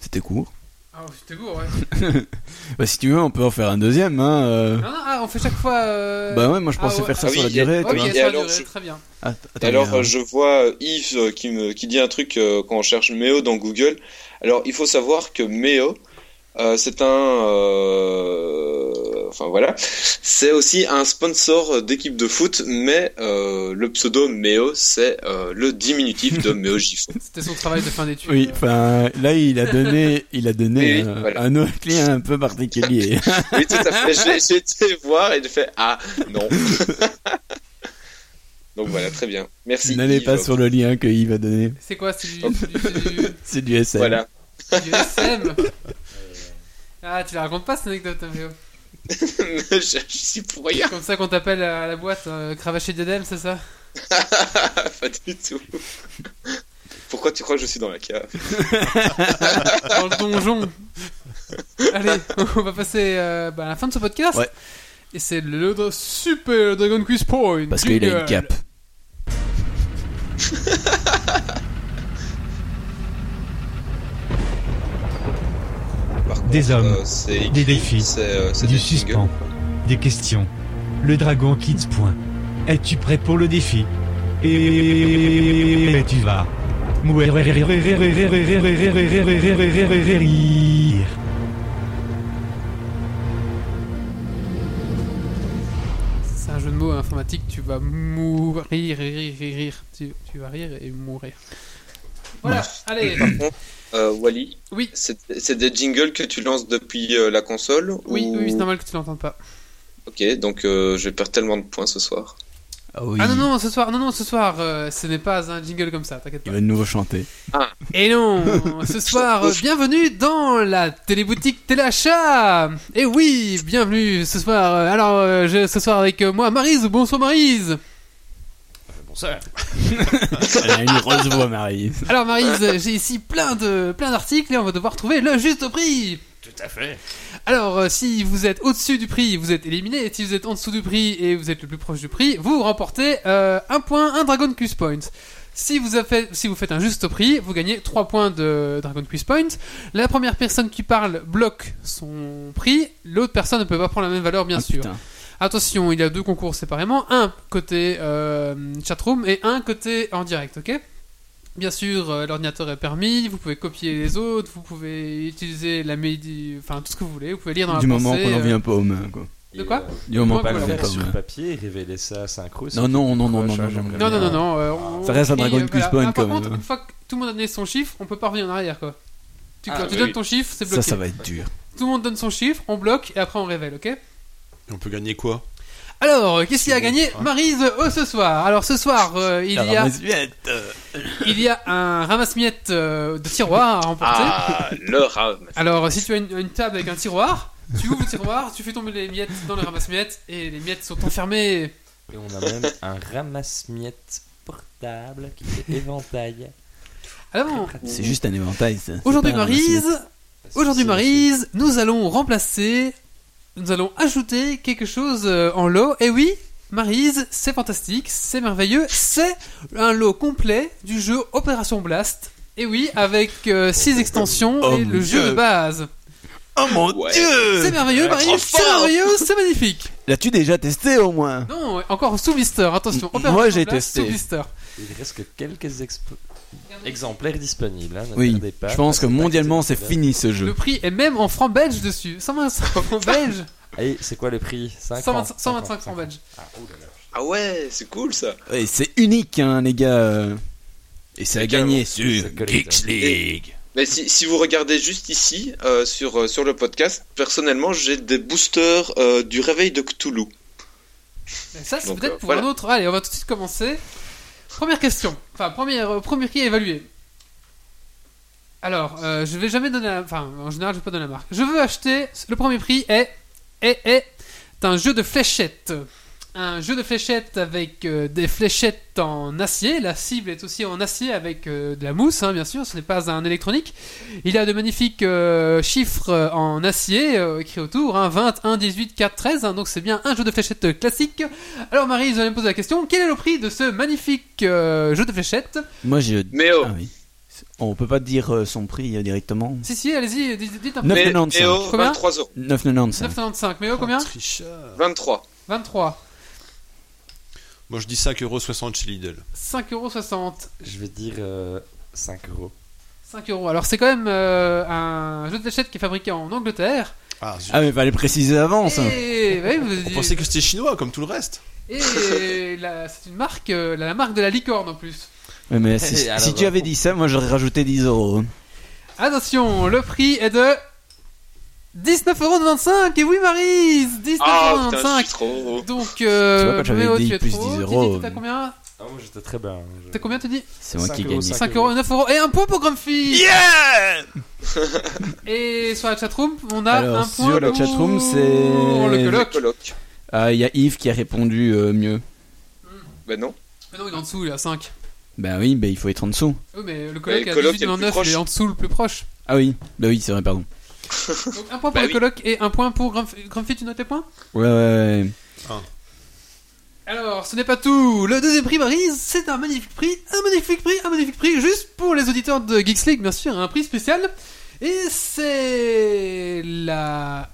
C'était court. Ah, c'était beau, ouais. Bah si tu veux, on peut en faire un deuxième. Hein, euh. Non, non, ah, on fait chaque fois. euh, Bah ouais, moi je ah pensais ouais, faire ça ah sur oui, la durée. vois. Et alors, durer, je- très bien. Ah, Et alors euh, je vois euh, Yves euh, qui me qui dit un truc euh, quand on cherche Méo dans Google. Alors il faut savoir que Méo euh, c'est un euh, enfin voilà, c'est aussi un sponsor d'équipe de foot mais euh, le pseudo Méo c'est euh, le diminutif de Méo Gifo. C'était son travail de fin d'études. Oui, enfin là il a donné, il a donné Oui, oui, euh, voilà. un autre client un peu particulier. Oui tout à fait, j'ai j'ai été voir et j'ai fait ah non. Donc voilà, très bien. Merci. N'allez Yves. pas sur le lien que Yves a donné. C'est quoi C'est du, c'est du, c'est du, C'est du SM. Voilà. c'est du SM Ah, tu la racontes pas cette anecdote, hein, Méo je, je suis pour rien. Comme ça qu'on t'appelle à la boîte euh, cravaché d'Edel, c'est ça? Pas du tout. Pourquoi tu crois que je suis dans la cave? Dans le donjon. Allez, on va passer euh, bah, à la fin de ce podcast. Ouais. Et c'est le, super Dragon Quiz Point. Parce qu'il a une cape. Par contre, Des hommes, euh, écrit, des défis, euh, du des suspens, des questions. Le dragon quitte point. Es-tu prêt pour le défi? Et tu vas. mourir. C'est un jeu de mots informatique, tu vas mourir, rire, rire, rire, rire. Tu, tu vas rire et mourir. Voilà, allez. Euh, Wally, Oui, c'est des jingles que tu lances depuis euh, la console oui, ou- oui, c'est normal que tu l'entendes pas. Ok, donc euh, je vais perdre tellement de points ce soir. Ah oui. Ah non, non, ce soir, non, non, ce soir, euh, ce n'est pas un jingle comme ça, t'inquiète Il pas. va de nouveau chanter. Et non, ce soir, bienvenue dans la téléboutique Téléachat Et oui, bienvenue ce soir. Alors, euh, je, ce soir avec moi, Marise. Bonsoir Marise Elle a une grosse voix, Marie. Alors Marise, j'ai ici plein de plein d'articles et on va devoir trouver le juste prix Tout à fait. Alors, euh, si vous êtes au-dessus du prix, vous êtes éliminé. Et si vous êtes en dessous du prix et vous êtes le plus proche du prix, vous remportez euh, un point, un Dragon Quiz Point. Si vous, avez fait, si vous faites un juste prix, vous gagnez 3 points de Dragon Quiz Point. La première personne qui parle bloque son prix. L'autre personne ne peut pas prendre la même valeur, bien Ah, sûr. putain. Attention, il y a deux concours séparément. Un côté euh, chatroom et un côté en direct, ok? Bien sûr, euh, l'ordinateur est permis, vous pouvez copier les autres, vous pouvez utiliser la médi... Enfin, tout ce que vous voulez, vous pouvez lire dans Du la moment pensée, qu'on en euh, vient pas aux mains, quoi. De quoi? Du moment Moi, qu'on pas aux sur mains. papier révéler ça à synchro. Non, non, non, non, non, non, Non, non, non, non. euh, on- Ça reste un on- Dragon Ah, par quand contre, même. une fois que tout le monde a donné son chiffre, on peut pas revenir en arrière, quoi. Tu, Ah, quand tu oui. donnes ton chiffre, c'est Ça, bloqué. ça va être dur. Tout le monde donne son chiffre, on bloque et après on révèle, ok? On peut gagner quoi? Alors, qu'est-ce qu'il y a gagné bon, hein. Marise oh, ce soir Alors ce soir, euh, il, y a, il y a un ramasse-miettes euh, de tiroir à remporter. Ah, le rame. Alors, si tu as une, une table avec un tiroir, tu ouvres le tiroir, tu fais tomber les miettes dans le ramasse-miettes et les miettes sont enfermées. Et on a même un ramasse-miettes portable qui fait éventail. Alors, C'est juste un éventail, ça. Aujourd'hui. Marise, aujourd'hui, Marise, nous allons remplacer, nous allons ajouter quelque chose euh, en lot. Et oui, Marise, c'est fantastique, c'est merveilleux, c'est un lot complet du jeu Opération Blast. Et oui, avec 6 extensions Oh et le jeu de base. Oh mon Ouais. dieu C'est merveilleux, Marise, trop c'est merveilleux, c'est magnifique. L'as-tu déjà testé au moins? Non, encore sous blister, attention. Opération moi, j'ai Blast testé. Sous blister. Il reste que quelques exp- exemplaires disponibles. hein, Oui, pas. je pense que mondialement c'est fini ce Le jeu. prix est même en francs belges dessus. 125 francs belges. Et c'est quoi le prix? 5 125 125 francs belges. Ah, oh. Ah ouais, c'est cool ça. Ouais, c'est unique, hein, les gars. Et ça a gagné sur collector. Geeks League. Mais si, si vous regardez juste ici, euh, sur, euh, sur le podcast, personnellement, j'ai des boosters euh, du réveil de Cthulhu. Mais ça, c'est peut-être euh, pour voilà. un autre. Allez, on va tout de suite commencer. Première question. Enfin, premier prix évalué. Alors, euh, je vais jamais donner la... Enfin, en général, je vais pas donner la marque. Je veux acheter... Le premier prix est... est, est un jeu de fléchettes. Un jeu de fléchettes avec euh, des fléchettes en acier. La cible est aussi en acier avec euh, de la mousse, hein, bien sûr. Ce n'est pas un électronique. Il y a de magnifiques euh, chiffres en acier euh, écrits autour. Hein, 20, 1, 18, 4, 13. hein, donc c'est bien un jeu de fléchettes classique. Alors Marie, vous allez me poser la question. Quel est le prix de ce magnifique euh, jeu de fléchettes? Moi, je. Mais oh, Ah oui. On peut pas dire son prix directement. Si, si, allez-y, dites, un peu. Neuf- mais, 9,95. mais oh, Combien? 23 euros. 9,95. 9,95. Mais oh, combien? Tricheur. 23. 23. Moi je dis 5,60€ chez Lidl. 5,60€. Je vais dire euh, 5 euros. 5 euros. Alors c'est quand même euh, un jeu de fléchettes qui est fabriqué en Angleterre. Ah. Ah, mais fallait préciser avant ça. Et, ouais, vous- on pensait que c'était chinois comme tout le reste. et la- c'est une marque, euh, la, marque de la licorne en plus. Ouais, mais si, alors, si tu avais dit ça, moi j'aurais rajouté 10 euros. Attention, le prix est de 19,95€. Et oui, Marise putain, 19,95€. je suis trop. Donc, euh, Tu vois, quand j'avais Méo, dit tu es plus trop 10 haut. euros, T'as euh, combien Ah, moi j'étais très bien. Je- T'as combien, tu dis C'est moi 5 qui gagné. 5 5 euros, 9 euros. Et un point pour Grumpy Yeah Et sur la chatroom, on a Alors, un point sur la chatroom, c'est- le coloc. Coloc. Ah, il y a Yves qui a répondu euh, mieux. Ben non. Mais non, il est en dessous, il est à 5. Bah oui, bah il faut être en dessous. Oui, mais le coloc le est à coloc 18 est le plus 99, il est en dessous le plus proche. Ah oui, bah oui, c'est vrai, pardon. Donc un point pour Bah le oui. coloc et un point pour Grumpy. Tu notes tes points? Ouais, ouais, ouais. Alors, ce n'est pas tout. Le deuxième prix, Marise, c'est un magnifique prix, un magnifique prix, un magnifique prix, juste pour les auditeurs de Geeks League, bien sûr, un prix spécial. Et c'est la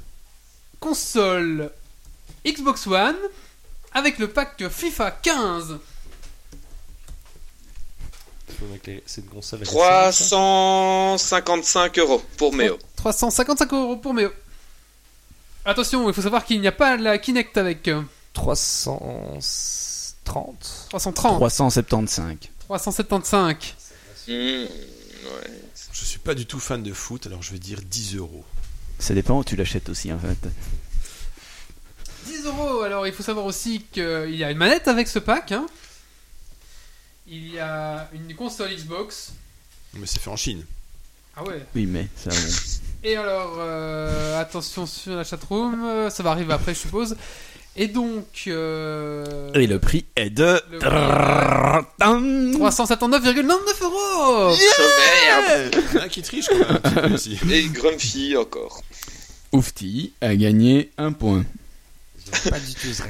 console Xbox One avec le pack FIFA 15. Faut m'éclairer. C'est une console. récente, ça 355 euros pour Méo. 355 euros pour Méo. Attention, il faut savoir qu'il n'y a pas la Kinect avec euh, 330 330, 375. 375. Hmm, ouais. Je suis pas du tout fan de foot, alors je vais dire 10 euros. Ça dépend où tu l'achètes aussi en fait. 10 euros. Alors, il faut savoir aussi qu'il y a une manette avec ce pack. hein. Il y a une console Xbox. Mais c'est fait en Chine. Ah ouais. Oui, mais ça. Et alors, euh, attention sur la chatroom, euh, ça va arriver après, je suppose. Et donc, euh, Et le prix est de. Le 379,99 euros. Merde. Il y en a qui trichent quand même un petit peu aussi. Et Grumpy encore. Oufti a gagné un point. J'ai pas du tout ce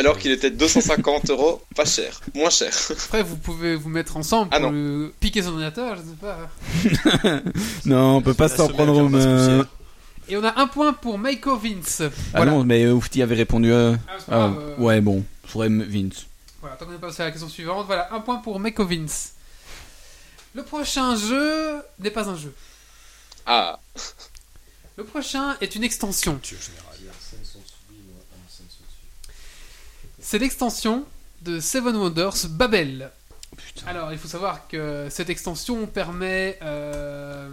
Alors qu'il était 250 euros, pas cher, moins cher. Après, vous pouvez vous mettre ensemble Ah pour non. le- piquer son ordinateur, je sais pas. Non, on peut pas s'en prendre aux mains. Et on a un point pour Maiko Vince. Ah non, mais Oufti avait répondu. euh, Ah, ah, euh, ouais, bon. Faudrait Vince. Voilà, tant qu'on n'est pas passé à la question suivante, voilà, un point pour Maiko Vince. Le prochain jeu n'est pas un jeu. Ah, Le prochain est une extension. Tu- en général. C'est l'extension de Seven Wonders Babel. Alors, il faut savoir que cette extension permet, euh,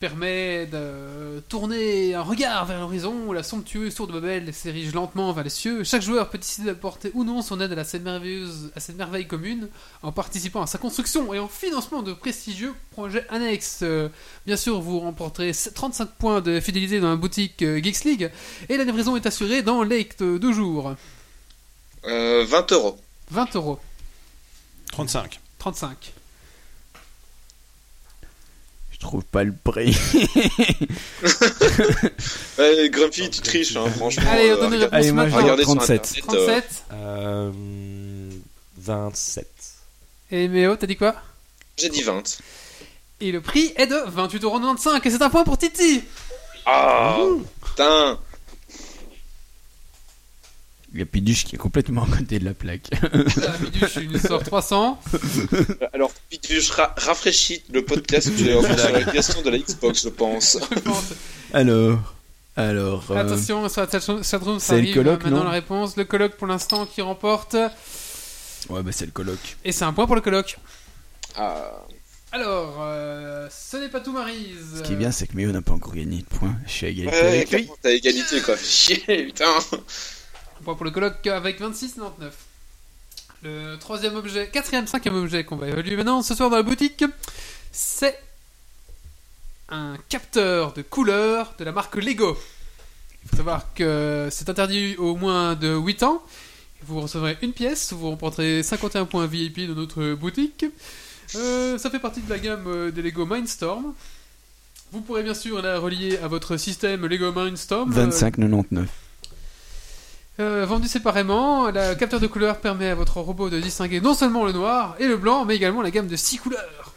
permet de tourner un regard vers l'horizon où la somptueuse tour de Babel s'érige lentement vers les cieux. Chaque joueur peut décider d'apporter ou non son aide à, la- cette merveilleuse, à cette merveille commune en participant à sa construction et en financement de prestigieux projets annexes. Euh, bien sûr, vous remporterez 35 points de fidélité dans la boutique euh, Geeks League et la livraison est assurée dans les euh, deux jours. Euh, 20 euros. 20 euros. 35. 35. Je trouve pas le prix. Ouais, Grumpy, tu triches, hein, franchement. Allez, on euh, donne réponse Allez, moi, je maintenant. dis regardez sur 37. Internet, euh, 37. Euh, 27. Et Méo, t'as dit quoi? J'ai dit 20. Et le prix est de 28,95€ et c'est un point pour Titi Ah, putain. Il y a Piduche qui est complètement à côté de la plaque. Ah, Biduche, il nous sort 300. Alors, puis tu ra- rafraîchis le podcast que j'ai offert sur la question de la Xbox, je pense. alors, alors. euh, Attention, sur la chat- chatroom, ça c'est le arrive colloque, maintenant non la réponse. Le colloque pour l'instant qui remporte. Ouais, bah c'est le colloque. Et c'est un point pour le colloque. Ah. Alors, euh, ce n'est pas tout, Marise. Ce qui est bien, c'est que Méo n'a pas encore gagné de points. Je suis à égalité Ouais, avec lui. t'as égalité, quoi. Chier, putain. Pour le colloque avec 26,99. Le troisième objet, quatrième, cinquième objet qu'on va évaluer maintenant ce soir dans la boutique, c'est un capteur de couleur de la marque Lego. Il faut savoir que c'est interdit au moins de 8 ans. Vous recevrez une pièce, vous remporterez 51 points VIP de notre boutique. Euh, ça fait partie de la gamme euh, des Lego Mindstorm. Vous pourrez bien sûr la relier à votre système Lego Mindstorm. Euh, 25,99. Euh, vendu séparément, le capteur de couleur permet à votre robot de distinguer non seulement le noir et le blanc, mais également la gamme de 6 couleurs.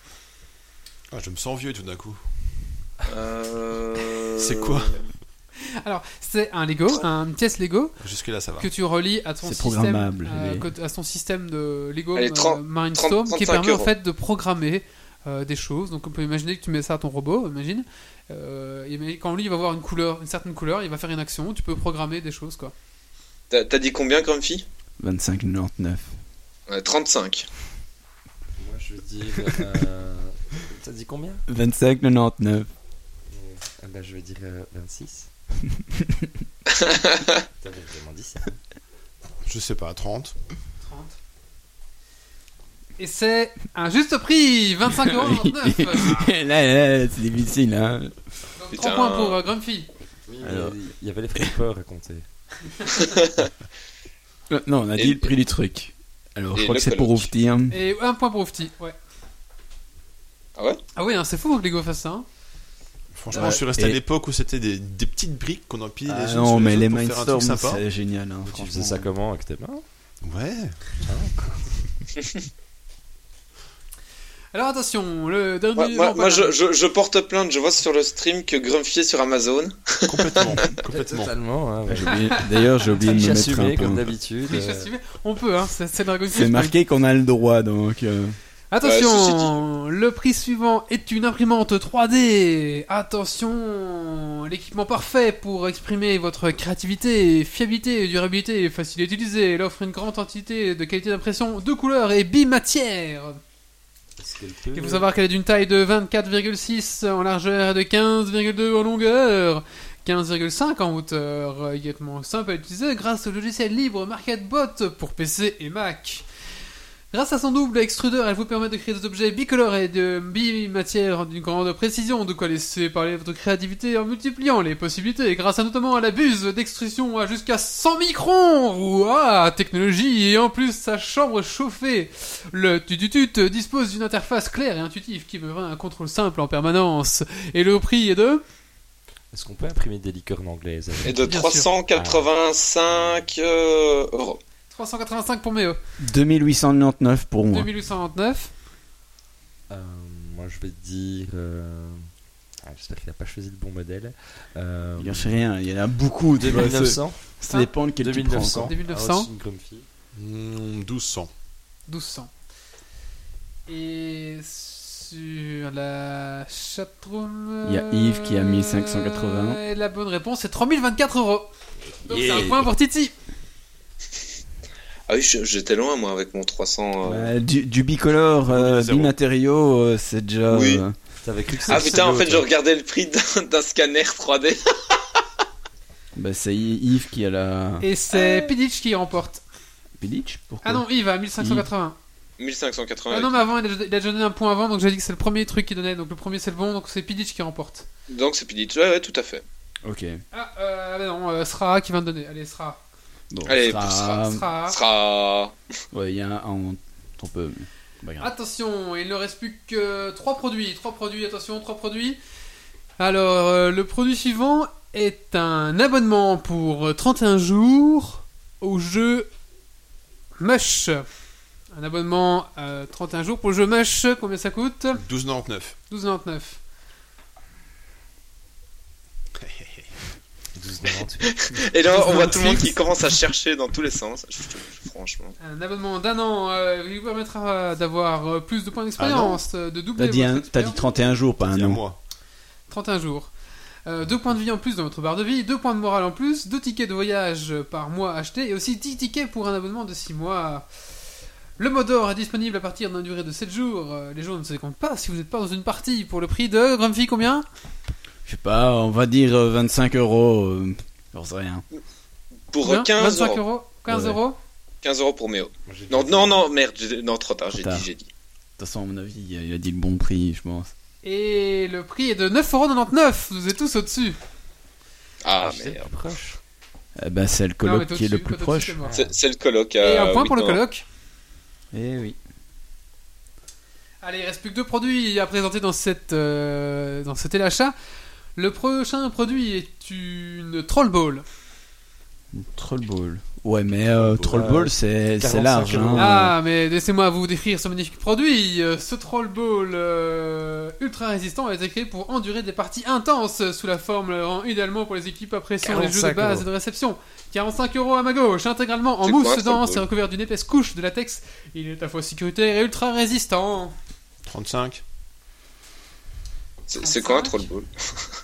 Ah, je me sens vieux tout d'un coup. Euh... C'est quoi Alors, c'est un Lego, une pièce Lego Jusque-là, ça va. que tu relis à ton système, euh, à ton système de Lego Allez, euh, 30, Mindstorm, 30, qui 35 permet en fait de programmer euh, des choses. Donc, on peut imaginer que tu mets ça à ton robot, imagine. Euh, et mais quand lui il va voir une couleur, une certaine couleur, il va faire une action. Tu peux programmer des choses, quoi. T'as t'as dit combien, Grumpy 25,99. Ouais, 35. Moi, je veux dire. euh, T'as dit combien? 25,99. Ah bah, je vais dire euh, 26. T'avais vraiment dit ça. Je sais pas, 30. 30. Et c'est un juste prix, 25,99€. là, là, là, c'est difficile, hein. Donc, Putain. 3 points pour euh, Grumpy. Oui, il y avait les flippers à compter. Euh, Non, on a Et- dit le prix du truc. Alors, je crois que c'est pour. Oufti. Hein. Et un point pour Oufti, ouais. Ah ouais? Ah oui, hein, c'est fou que Lego fasse ça. hein. Franchement, Ouais. je suis resté à l'époque où c'était des, des petites briques qu'on empilait les Ah unes non, sur mais les les autres pour faire un truc Mindstorm, sympa. c'est génial. Hein, Tu faisais ça comment avec tes mains? Ouais. Alors attention, le dernier. Moi, je, le- je, je porte plainte, je vois sur le stream que Grumpy est sur Amazon. Complètement. complètement. Totalement. Hein, D'ailleurs, j'ai oublié de me mettre un comme d'habitude. Euh, On peut, hein, c'est Dragon. C'est marqué qu'on a le droit, donc... euh, Attention, le prix suivant est une imprimante 3D. Attention, l'équipement parfait pour exprimer votre créativité, fiabilité, durabilité, facile à utiliser. Elle offre une grande quantité de qualité d'impression de couleurs et bimatière. Il faut savoir qu'elle est d'une taille de 24,6 en largeur et de 15,2 en longueur. 15,5 en hauteur, également simple à utiliser grâce au logiciel libre MarketBot pour PC et Mac. Grâce à son double extrudeur, elle vous permet de créer des objets bicolores et de bimatière d'une grande précision, de quoi laisser parler votre créativité en multipliant les possibilités, grâce à notamment à la buse d'extrusion à jusqu'à 100 microns Ouah, technologie Et en plus, sa chambre chauffée Le Tututut dispose d'une interface claire et intuitive qui me un contrôle simple en permanence. Et le prix est de... Est-ce qu'on peut imprimer des licornes anglaises avec Et de Bien sûr. 385 euh, euros. 385 pour Méo. 2899 pour moi. 2899. Euh, moi, je vais dire. euh, ah, J'espère qu'il n'a pas choisi le bon modèle. Euh, Il en sait rien, il y en a beaucoup. tu vois, ça- 2900 Ça dépend de quel tu prends. 2900 quoi. 2900. Ah, aussi une Grumpy. Hmm, 1200. 1200. Et sur la chatroom... Il y a Yves qui a mis 580. Et la bonne réponse est 3024 euros. Donc c'est un point pour Titi. Ah oui, j'étais loin, moi, avec mon 300. euh, Ouais, du, du bicolore, euh, bimatériaux, euh, c'est déjà. Oui. euh, que Ah putain, en fait, je regardais le prix d'un scanner 3D. Bah, c'est Yves qui a la. Et c'est Pidich qui remporte. Pilic Pourquoi? Ah non, Yves à 1580. 1580. Ah non, mais avant, il a, il a déjà donné un point avant, donc j'ai dit que c'est le premier truc qu'il donnait. Donc le premier c'est le bon, donc c'est Pidich qui remporte. Donc c'est Pidich. Ouais, ouais, tout à fait. Ok. Ah, euh, bah non, euh, Sra qui vient de donner. Allez, Sra. Bon, Allez, sera-. Sra. Sera. Ouais, il y a un. On, on peut. Attention, il ne reste plus que 3 produits. 3 produits, attention, 3 produits. Alors, euh, le produit suivant est un abonnement pour 31 jours au jeu Mush. Un abonnement euh, 31 jours pour le jeu Mush. Combien ça coûte? 12,99. 12,99. Et là, on voit tout le monde qui commence à chercher dans tous les sens. Franchement. Un abonnement d'un an euh, vous permettra euh, d'avoir euh, plus de points d'expérience, euh, de doubler T'as dit, un- dit expérience. 31 jours, pas un an. moi. 31 jours. 2 points de vie en plus dans votre barre de vie, 2 points de morale en plus, 2 tickets de voyage par mois achetés et aussi 10 tickets pour un abonnement de 6 mois. Le mode or est disponible à partir d'une durée de 7 jours. Euh, Les jours ne se comptent pas si vous n'êtes pas dans une partie pour le prix de Grumpy combien? Je sais pas, on va dire euh, 25 euros. euh, J'en sais rien. Pour Combien 15 25 euros. euros? 15 Ouais. euros? 15 euros pour Méo. Non, non, non, merde. Non, trop tard. J'ai dit, j'ai dit. De toute façon, à mon avis, il a- il a dit le bon prix, je pense. Et le prix est de 9,99€. Vous êtes tous au-dessus. Ah, Ah, c'est merde. plus proche. Eh ben, c'est le t'es qui est le plus proche. c'est le coloc. Et à un point pour le 8 ans. coloc. Eh oui. Allez, il reste plus que deux produits à présenter dans, cette, euh, dans cet achat. Le prochain produit est une Troll Ball. Troll Ball. Ouais, mais euh, Troll. Ball, c'est c'est 45 large. Hein. Ah, mais laissez-moi vous décrire ce magnifique produit. Euh, Ce Troll Ball euh, ultra résistant a été créé pour endurer des parties intenses sous la forme rend idéalement pour les équipes appréciant les jeux de 45 base euros. et de réception. 45 euros à ma gauche, intégralement en mousse dense et recouvert d'une épaisse couche de latex. Il est à la fois sécuritaire et ultra résistant. 35. C'est quoi un troll ball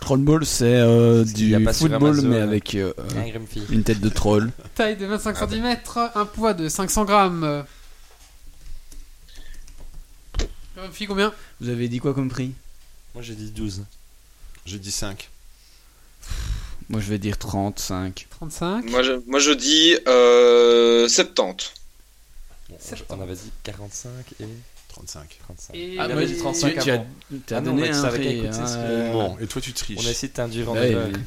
Troll Ball, c'est euh, qu'il y a du football, Amazon, mais avec euh, Un Grumpy. une tête de troll. Taille de 25 Ah, cm, un poids de 500 grammes. Fille combien? Vous avez dit quoi comme prix? Moi j'ai dit 12. J'ai dit 5. Moi, je vais dire 35. 35. moi je, moi, je dis euh, 70. Bon, Septembre. on avait dit 45 et 35. 35. Et Il Ah, dit tu- 35 tu as, avant. t'as Ah non, donné tu un prix. écouter hein, euh, Bon, et toi tu triches. On a essayé de t'induire en ouais, erreur. mais-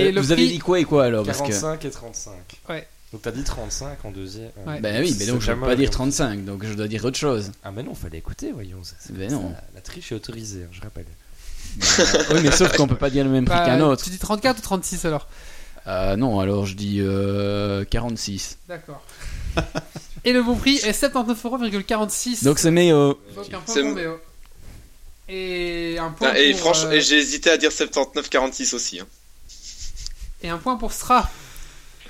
Et Vous avez dit quoi et quoi alors parce que... 45 et 35. Ouais. Donc t'as dit 35 en deuxième. Ouais. Ben oui, mais donc je C'est vais pas dire un 35, donc je dois dire autre chose. Ah mais non, fallait écouter, voyons. ça, Ben ça, non. La triche est autorisée, hein, je rappelle. oui, mais sauf qu'on peut pas dire le même prix Bah, qu'un autre. Tu dis 34 ou 36 alors? Euh, non, alors je dis euh, 46. D'accord. Et le bon prix est 79,46€. Donc c'est Méo. Donc un point C'est- pour Méo. Et un point Ah, et pour, franchement, euh, et j'ai hésité à dire 79-46 aussi. hein. et un point pour Stra.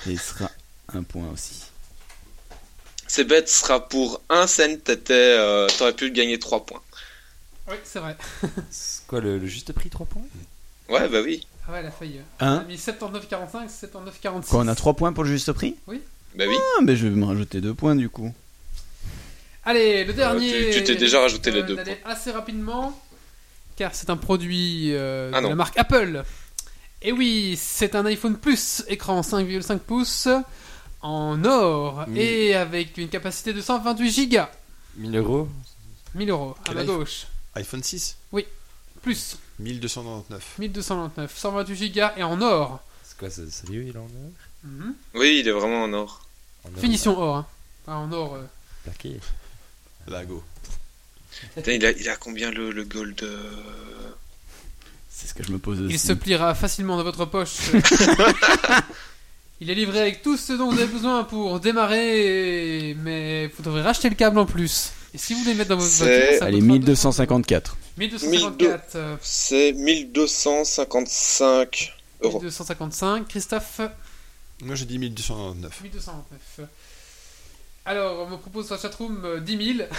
Et il sera un point aussi. C'est bête, ce sera pour 1 cent, t'étais, euh, t'aurais pu gagner 3 points. Oui, c'est vrai. C'est quoi le, le juste prix 3 points? Ouais, bah oui. Ah ouais, elle a failli. On a Hein mis 79,45, 79,46. Quoi, on a 3 points pour le juste prix? Bah oui. Ah, mais je vais me rajouter 2 points du coup. Allez, le dernier. Euh, tu- t'es déjà rajouté les euh, deux d'aller assez rapidement, car c'est un produit euh, Ah de la marque Apple. Et oui, c'est un iPhone Plus, écran 5,5 pouces, en or, et avec une capacité de 128 Go. 1000 euros 1000 euros, à ma iPhone gauche. iPhone 6. Plus, 1299. 1299, 128 Go et en or. C'est quoi, c'est c'est lui, il est en or? Mhm. Oui, il est vraiment en or. Finition or, hein. Pas en or. euh. Plaqué. Lago. Putain, il, a, il a combien le, le gold euh, C'est ce que je me pose aussi. Il se pliera facilement dans votre poche. Il est livré avec tout ce dont vous avez besoin pour démarrer, mais vous devrez racheter le câble en plus. Et si vous voulez mettre dans votre voiture, ça Allez, coûtera 1254. 1254. euh, C'est 1255 euros. 1255. Christophe, Moi j'ai dit 1299. 1229. Alors, on me propose sur la chatroom euh, 10 000.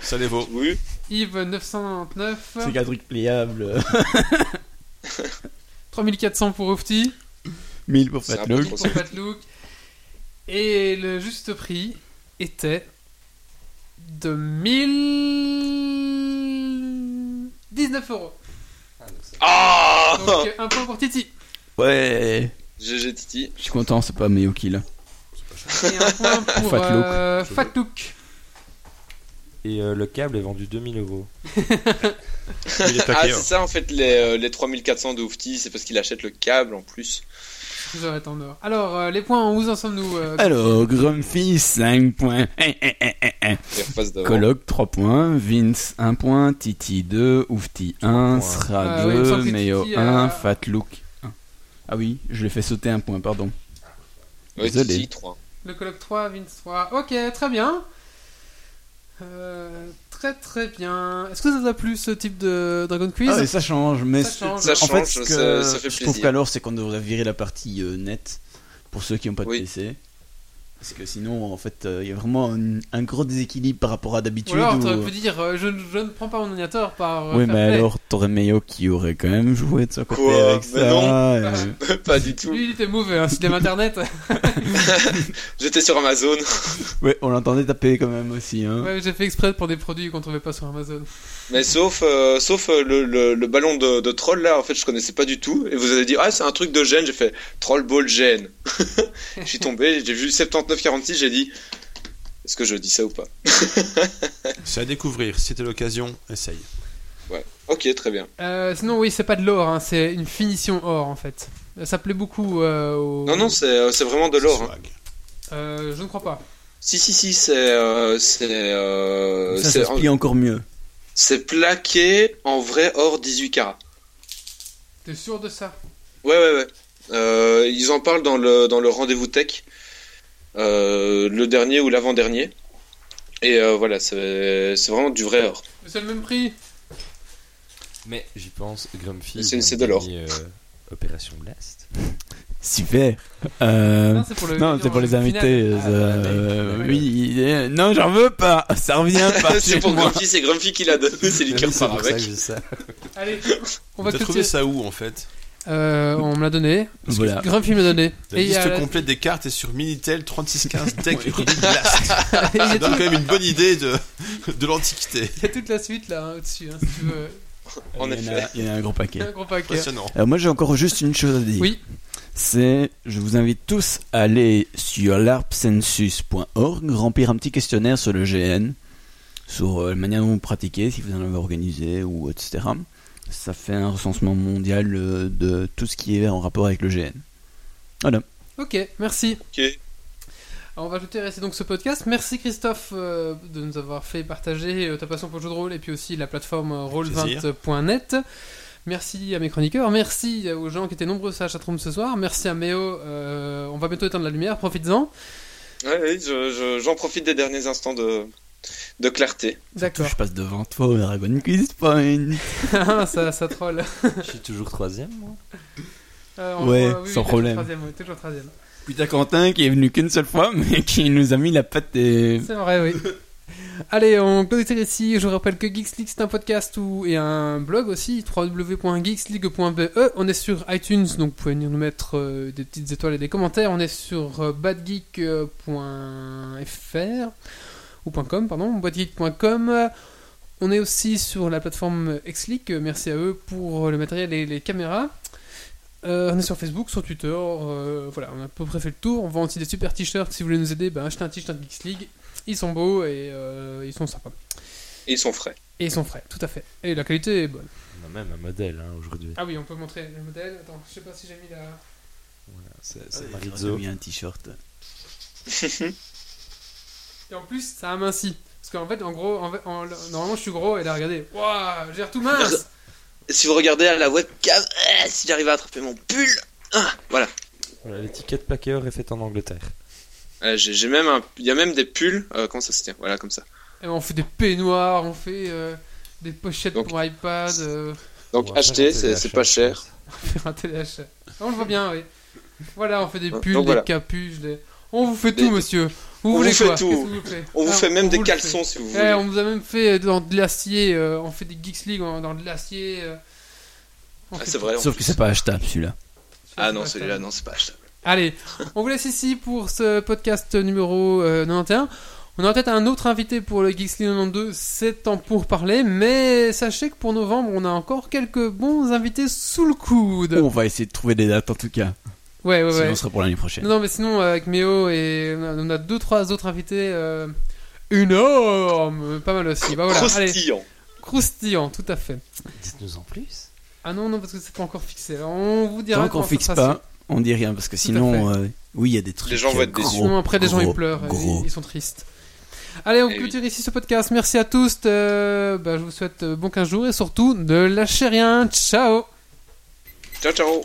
Ça les vaut. Oui. Yves, 999. C'est qu'un truc pliable. 3400 pour Ofti. 1000 pour C'est un Fat peu Look. trop. Pour Patlook. Et le juste prix était de 1000. 19 euros. Ah Donc euh, un point pour Titi. Ouais. GG Titi. Je suis content, c'est pas Méo qui l'a. Et un point pour Fat Look. euh, Fat Look. Et euh, le câble est vendu 2000 euros. Il est Ah, taqué, c'est hein. ça en fait, les, euh, les 3400 de Oufti, c'est parce qu'il achète le câble en plus. En or. Alors, euh, les points, où en sommes-nous euh, Alors, Grumpy 5 points. Eh, eh, eh, eh, eh. Les refaces d'avant. Coloc 3 points, Vince 1 point, Titi 2, Oufti 1, points. Sra Ah oui, il me 2, semble que Méo Titi 1, a- Fat Look 1. Ah oui, je l'ai fait sauter un point, pardon. Oui, Désolé. Titi, 3. Le colloque 3, Vince 3. Ok, très bien. Euh, très très bien. Est-ce que ça vous a plu ce type de Dragon Quiz Ah, et ça change, mais Ça change. Ça en fait, ce que ça, ça fait je trouve qu'alors, c'est qu'on devrait virer la partie euh, nette pour ceux qui n'ont pas de Oui. PC. Parce que sinon, en fait, euh, il y a vraiment un, un gros déséquilibre par rapport à Ou d'habitude. alors, où- tu aurais pu dire euh, je, je ne prends pas mon ordinateur par. euh, Oui, mais play. alors, t'aurais Méo qui aurait quand même joué de son côté Quoi avec Mais ça. non. euh, Pas du tout. Lui, il était mauvais, hein, aime internet. J'étais sur Amazon. Ouais, on l'entendait taper quand même aussi. Hein. ouais, j'ai fait exprès pour des produits qu'on trouvait pas sur Amazon. Mais sauf, euh, sauf euh, le, le, le ballon de, de troll là, en fait, je connaissais pas du tout. Et vous avez dit, ah, c'est un truc de gène. J'ai fait troll ball gène. je suis tombé, j'ai vu 79-46, j'ai dit, est-ce que je dis ça ou pas C'est à découvrir. Si t'as l'occasion, essaye. Ok, très bien. Euh, sinon, oui, c'est pas de l'or, hein, c'est une finition or en fait. Ça plaît beaucoup euh, aux- Non, non, c'est euh, c'est vraiment de l'or. hein. Euh, je ne crois pas. Si, si, si, c'est euh, c'est euh, ça, c'est ça se plie encore mieux. c'est plaqué en vrai or 18 carats. T'es sûr de ça? Ouais, ouais, ouais. Euh, ils en parlent dans le, dans le rendez-vous tech, euh, le dernier ou l'avant-dernier. Et euh, voilà, c'est c'est vraiment du vrai or. Mais c'est le même prix. Mais j'y pense, Grumpy. C'est- de l'or. euh, Opération Blast. Super. Euh, Non, c'est pour le. non, c'est pour les invités. Ah, ça, ouais, euh, ouais. oui, euh, non, j'en veux pas. Ça revient pas c'est pour. Grumpy, c'est Grumpy qui l'a donné, c'est lui qui repart pour ça que avec. ça. Allez, on va T'as trouvé ça où en fait? Euh, on me l'a donné. Voilà. Grumpy me l'a donné. La Et liste a- complète des cartes est sur Minitel 3615 Deck Ruby Blast. a Ça donne tout- quand même une bonne idée de, de l'antiquité. il y a toute la suite là hein, au-dessus, hein, si tu veux. En il, y en effet. a, il y en a un gros paquet. Un gros paquet. Impressionnant. Euh, moi, j'ai encore juste une chose à dire. Oui. C'est, je vous invite tous à aller sur larpsensus.org, remplir un petit questionnaire sur le GN, sur euh, la manière dont vous pratiquez, si vous en avez organisé ou etc. Ça fait un recensement mondial euh, de tout ce qui est en rapport avec le GN. Ok, merci. Ok. Alors, on va ajouter rester donc ce podcast. Merci Christophe euh, de nous avoir fait partager euh, ta passion pour le jeu de rôle et puis aussi la plateforme euh, roll20.net. Merci à mes chroniqueurs, merci aux gens qui étaient nombreux la chatroom ce soir, merci à Méo, euh, on va bientôt éteindre la lumière, profites-en. Ouais, ouais, je- je- j'en profite des derniers instants de, de clarté. D'accord. Je passe devant toi au Dragon Quiz Point. ça, ça troll. Je suis toujours troisième, moi. Euh, on- Ouais, oui, sans oui, toujours problème. troisième, oui, toujours troisième. Puis t'as Quentin qui est venu qu'une seule fois, mais qui nous a mis la patte et... C'est vrai, oui. Allez, on clôture ici. Je vous rappelle que Geeks League c'est un podcast ou, et un blog aussi, www.geeksleague.be. On est sur iTunes, donc vous pouvez venir nous mettre euh, des petites étoiles et des commentaires. On est sur euh, badgeek.fr ou .com, pardon, badgeek.com. On est aussi sur la plateforme Xleak, merci à eux pour le matériel et les caméras. Euh, on est sur Facebook, sur Twitter, euh, voilà, on a à peu près fait le tour. On vend aussi des super t-shirts. Si vous voulez nous aider, ben, achetez un t-shirt Geeks League. Ils sont beaux et euh, ils sont sympas. Et ils sont frais. Et ils sont frais, tout à fait. Et la qualité est bonne. On a même un modèle hein, aujourd'hui. Ah oui, on peut montrer le modèle. Attends, je sais pas si j'ai mis la. Voilà, c'est Il Marizo. a mis un t-shirt. Et en plus, ça amincit. Parce qu'en fait, en gros, en fait, en- normalement, je suis gros et là, regardez. Waouh, j'ai l'air tout mince. Si vous regardez à la webcam, euh, si j'arrive à attraper mon pull, ah, voilà. Voilà, L'étiquette Packer est faite en Angleterre. Euh, J'ai j'ai même un, il y a même des pulls. euh, comment ça se tient? Voilà, comme ça. Et on fait des peignoirs, on fait euh, des pochettes Donc- pour iPad. euh, Donc acheter, c'est c'est pas cher. faire un téléachat. On le voit bien, oui. Voilà, on fait des Donc pulls, voilà. des capuches, des... On vous fait Des- tout, monsieur. Vous On voulez vous fait quoi tout. Que vous On vous Ah, fait même on des vous le caleçons fait. si vous Eh, voulez. on nous a même fait dans de l'acier. euh, on fait des Geeks League dans de l'acier. euh, on Ah, c'est vrai. Sauf que plus. c'est pas achetable celui-là. Ah non, celui-là, non, c'est pas achetable. Allez, on vous laisse ici pour ce podcast numéro euh, 91. On aura peut-être un autre invité pour le Geeks League 92, c'est temps pour parler, mais sachez que pour novembre, on a encore quelques bons invités sous le coude. On va essayer de trouver des dates en tout cas. Ouais, ouais, Sinon, ouais. ce sera pour l'année prochaine. Non, mais sinon, euh, avec Méo et on a, deux, trois autres invités euh, énormes, pas mal aussi. Bah voilà, allez, Croustillant. croustillant, tout à fait. Dites-nous en plus. Ah non, non, parce que c'est pas encore fixé. On vous dira. Tant qu'on fixe pas, on dit rien parce que sinon, euh, oui, il y a des trucs. Les gens vont euh, être déçus. gros, Sinon, après, les gens ils pleurent, gros. ils, ils sont tristes. Allez, on Eh clôture ici ce podcast. Merci à tous. euh, bah, je vous souhaite euh, bon 15 jours et surtout ne lâchez rien. Ciao! Ciao, ciao.